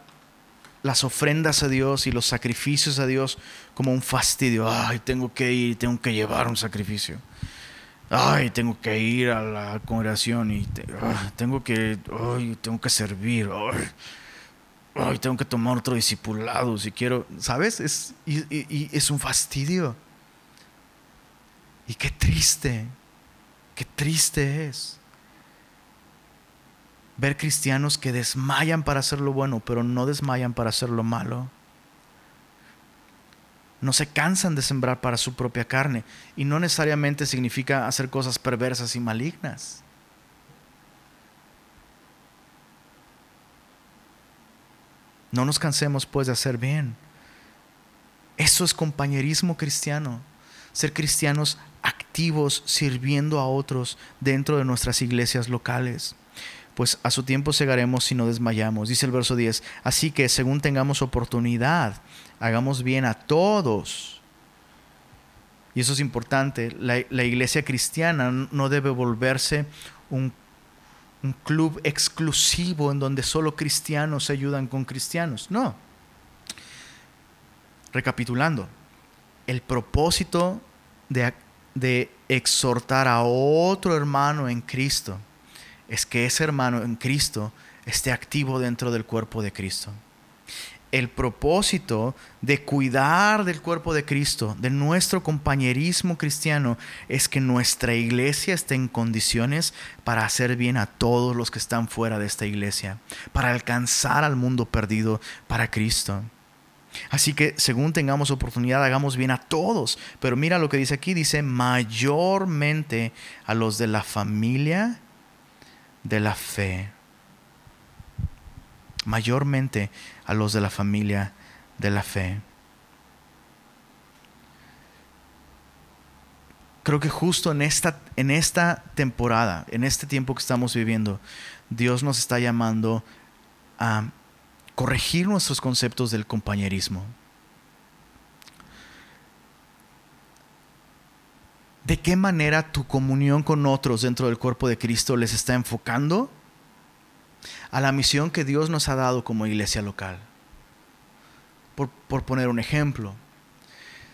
las ofrendas a Dios y los sacrificios a Dios como un fastidio. Ay, tengo que ir, tengo que llevar un sacrificio ay, tengo que ir a la congregación y ah, tengo que, ay, tengo que servir, ay, tengo que tomar otro discipulado si quiero, ¿sabes? Es, y, es un fastidio. Y qué triste, qué triste es ver cristianos que desmayan para hacer lo bueno, pero no desmayan para hacer lo malo no se cansan de sembrar para su propia carne. Y no necesariamente significa hacer cosas perversas y malignas. No nos cansemos pues de hacer bien. Eso es compañerismo cristiano. Ser cristianos sirviendo a otros dentro de nuestras iglesias locales pues a su tiempo segaremos si no desmayamos. Dice el verso 10, así que según tengamos oportunidad, hagamos bien a todos. Y eso es importante, la, iglesia cristiana no debe volverse un, un club exclusivo en donde solo cristianos se ayudan con cristianos. No. Recapitulando, el propósito de, de exhortar a otro hermano en Cristo es que ese hermano en Cristo esté activo dentro del cuerpo de Cristo. El propósito de cuidar del cuerpo de Cristo, de nuestro compañerismo cristiano, es que nuestra iglesia esté en condiciones para hacer bien a todos los que están fuera de esta iglesia, para alcanzar al mundo perdido para Cristo. Así que según tengamos oportunidad, hagamos bien a todos. Pero mira lo que dice aquí, dice mayormente a los de la familia de la fe, mayormente a los de la familia de la fe. Creo que justo en esta, en esta temporada, en este tiempo que estamos viviendo, Dios nos está llamando a corregir nuestros conceptos del compañerismo. ¿De qué manera tu comunión con otros dentro del cuerpo de Cristo les está enfocando a la misión que Dios nos ha dado como iglesia local? Por, poner un ejemplo,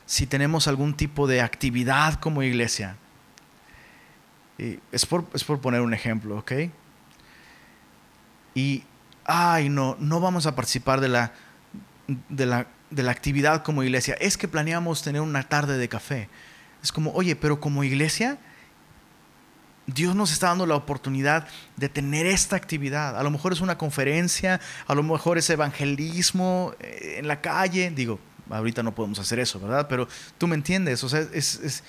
si tenemos algún tipo de actividad como iglesia, es por, es por poner un ejemplo, ¿ok? Y, ay, no, no vamos a participar de la, de la, de la actividad como iglesia, es que planeamos tener una tarde de café es como, oye, pero como iglesia, Dios nos está dando la oportunidad de tener esta actividad. A lo mejor es una conferencia, a lo mejor es evangelismo eh, en la calle. Digo, ahorita no podemos hacer eso, ¿verdad? Pero tú me entiendes. O sea, es, es,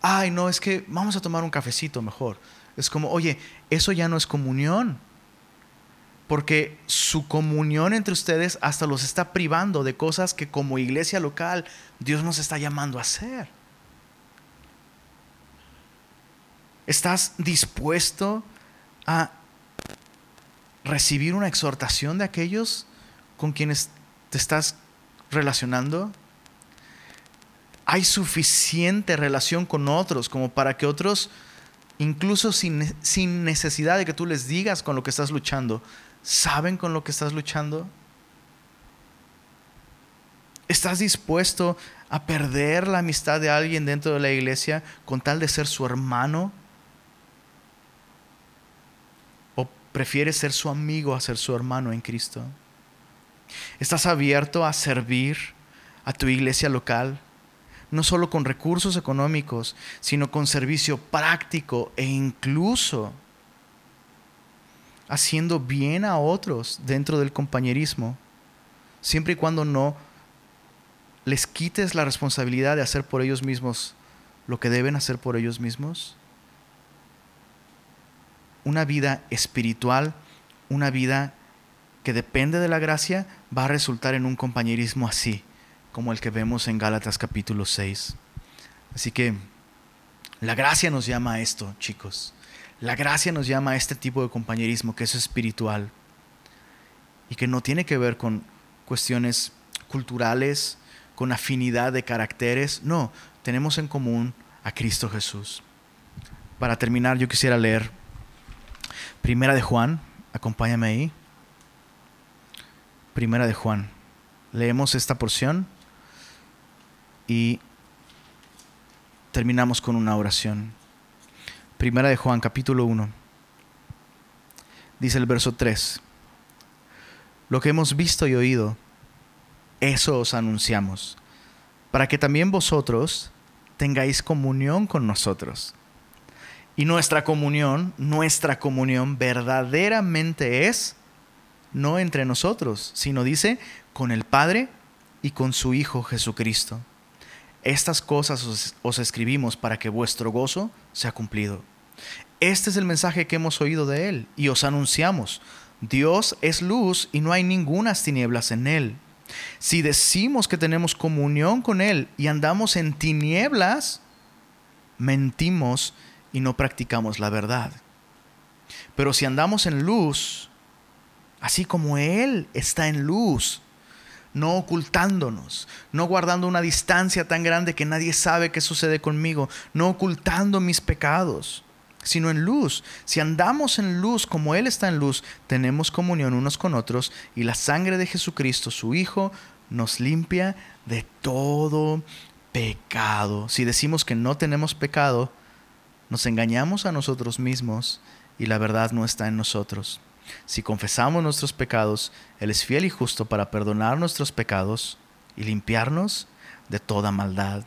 ay, no, es que vamos a tomar un cafecito mejor. Es como, oye, eso ya no es comunión. Porque su comunión entre ustedes hasta los está privando de cosas que como iglesia local Dios nos está llamando a hacer. ¿Estás dispuesto a recibir una exhortación de aquellos con quienes te estás relacionando? ¿Hay suficiente relación con otros como para que otros, incluso sin, sin necesidad de que tú les digas con lo que estás luchando, saben con lo que estás luchando? ¿Estás dispuesto a perder la amistad de alguien dentro de la iglesia con tal de ser su hermano? prefiere ser su amigo a ser su hermano en Cristo. ¿Estás abierto a servir a tu iglesia local? No solo con recursos económicos, sino con servicio práctico e incluso haciendo bien a otros dentro del compañerismo, siempre y cuando no les quites la responsabilidad de hacer por ellos mismos lo que deben hacer por ellos mismos. Una vida espiritual, una vida que depende de la gracia, va a resultar en un compañerismo así, como el que vemos en Gálatas capítulo 6. Así que la gracia nos llama a esto, chicos. La gracia nos llama a este tipo de compañerismo que es espiritual y que no tiene que ver con cuestiones culturales, con afinidad de caracteres. No, tenemos en común a Cristo Jesús. Para terminar, yo quisiera leer Primera de Juan, acompáñame ahí. Primera de Juan. Leemos esta porción y terminamos con una oración. Primera de Juan, capítulo 1. Dice el verso 3. Lo que hemos visto y oído, eso os anunciamos, para que también vosotros tengáis comunión con nosotros. Y nuestra comunión, nuestra comunión verdaderamente es no entre nosotros, sino dice, con el Padre y con su Hijo Jesucristo. Estas cosas os, escribimos para que vuestro gozo sea cumplido. Este es el mensaje que hemos oído de Él y os anunciamos. Dios es luz y no hay ningunas tinieblas en Él. Si decimos que tenemos comunión con Él y andamos en tinieblas, mentimos y no practicamos la verdad. Pero si andamos en luz, así como Él está en luz, no ocultándonos, no guardando una distancia tan grande que nadie sabe qué sucede conmigo, no ocultando mis pecados, sino en luz. Si andamos en luz como Él está en luz, tenemos comunión unos con otros y la sangre de Jesucristo, su Hijo, nos limpia de todo pecado. Si decimos que no tenemos pecado, nos engañamos a nosotros mismos y la verdad no está en nosotros. Si confesamos nuestros pecados, Él es fiel y justo para perdonar nuestros pecados y limpiarnos de toda maldad.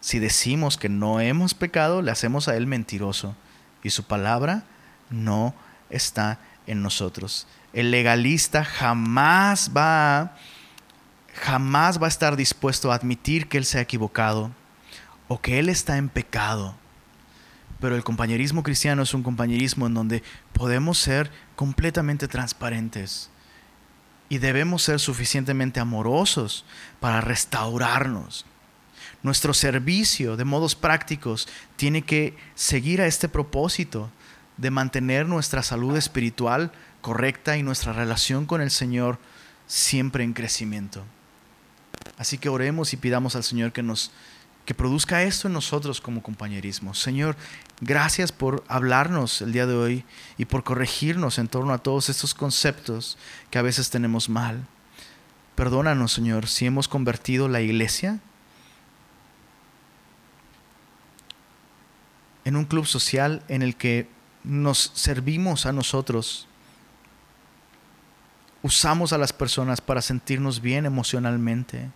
Si decimos que no hemos pecado, le hacemos a Él mentiroso y su palabra no está en nosotros. El legalista jamás va jamás va a estar dispuesto a admitir que él se ha equivocado o que él está en pecado. Pero el compañerismo cristiano es un compañerismo en donde podemos ser completamente transparentes y debemos ser suficientemente amorosos para restaurarnos, nuestro servicio de modos prácticos tiene que seguir a este propósito de mantener nuestra salud espiritual correcta y nuestra relación con el Señor siempre en crecimiento. Así que oremos y pidamos al Señor que nos que produzca esto en nosotros como compañerismo. Señor, gracias por hablarnos el día de hoy y por corregirnos en torno a todos estos conceptos que a veces tenemos mal. Perdónanos, Señor, si hemos convertido la iglesia en un club social en el que nos servimos a nosotros, usamos a las personas para sentirnos bien emocionalmente,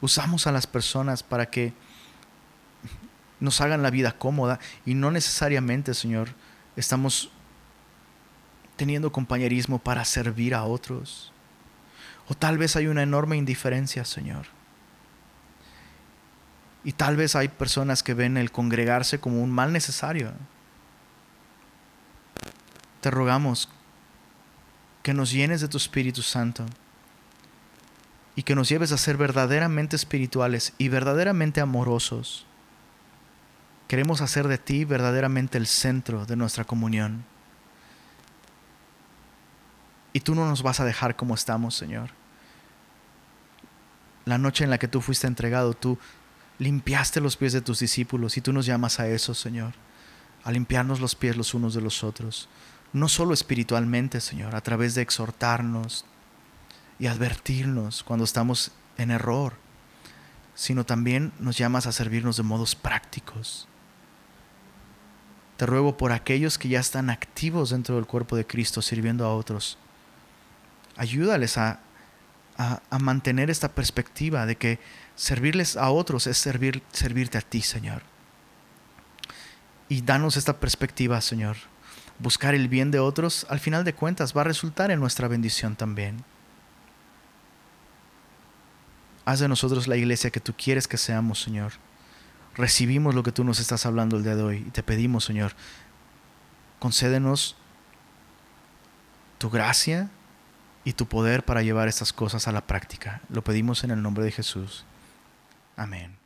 usamos a las personas para que nos hagan la vida cómoda y no necesariamente, Señor, estamos teniendo compañerismo para servir a otros. O tal vez hay una enorme indiferencia, Señor. Y tal vez hay personas que ven el congregarse como un mal necesario. Te rogamos que nos llenes de tu Espíritu Santo y que nos lleves a ser verdaderamente espirituales y verdaderamente amorosos. Queremos hacer de ti verdaderamente el centro de nuestra comunión. Y tú no nos vas a dejar como estamos, Señor. La noche en la que tú fuiste entregado, tú limpiaste los pies de tus discípulos y tú nos llamas a eso, Señor, a limpiarnos los pies los unos de los otros, no solo espiritualmente, Señor, a través de exhortarnos y advertirnos cuando estamos en error, sino también nos llamas a servirnos de modos prácticos. Te ruego por aquellos que ya están activos dentro del cuerpo de Cristo sirviendo a otros. Ayúdales a a, mantener esta perspectiva de que servirles a otros es servir, servirte a ti, Señor. Y danos esta perspectiva, Señor. Buscar el bien de otros, al final de cuentas, va a resultar en nuestra bendición también. Haz de nosotros la iglesia que tú quieres que seamos, Señor. Recibimos lo que tú nos estás hablando el día de hoy y te pedimos, Señor, concédenos tu gracia y tu poder para llevar estas cosas a la práctica. Lo pedimos en el nombre de Jesús. Amén.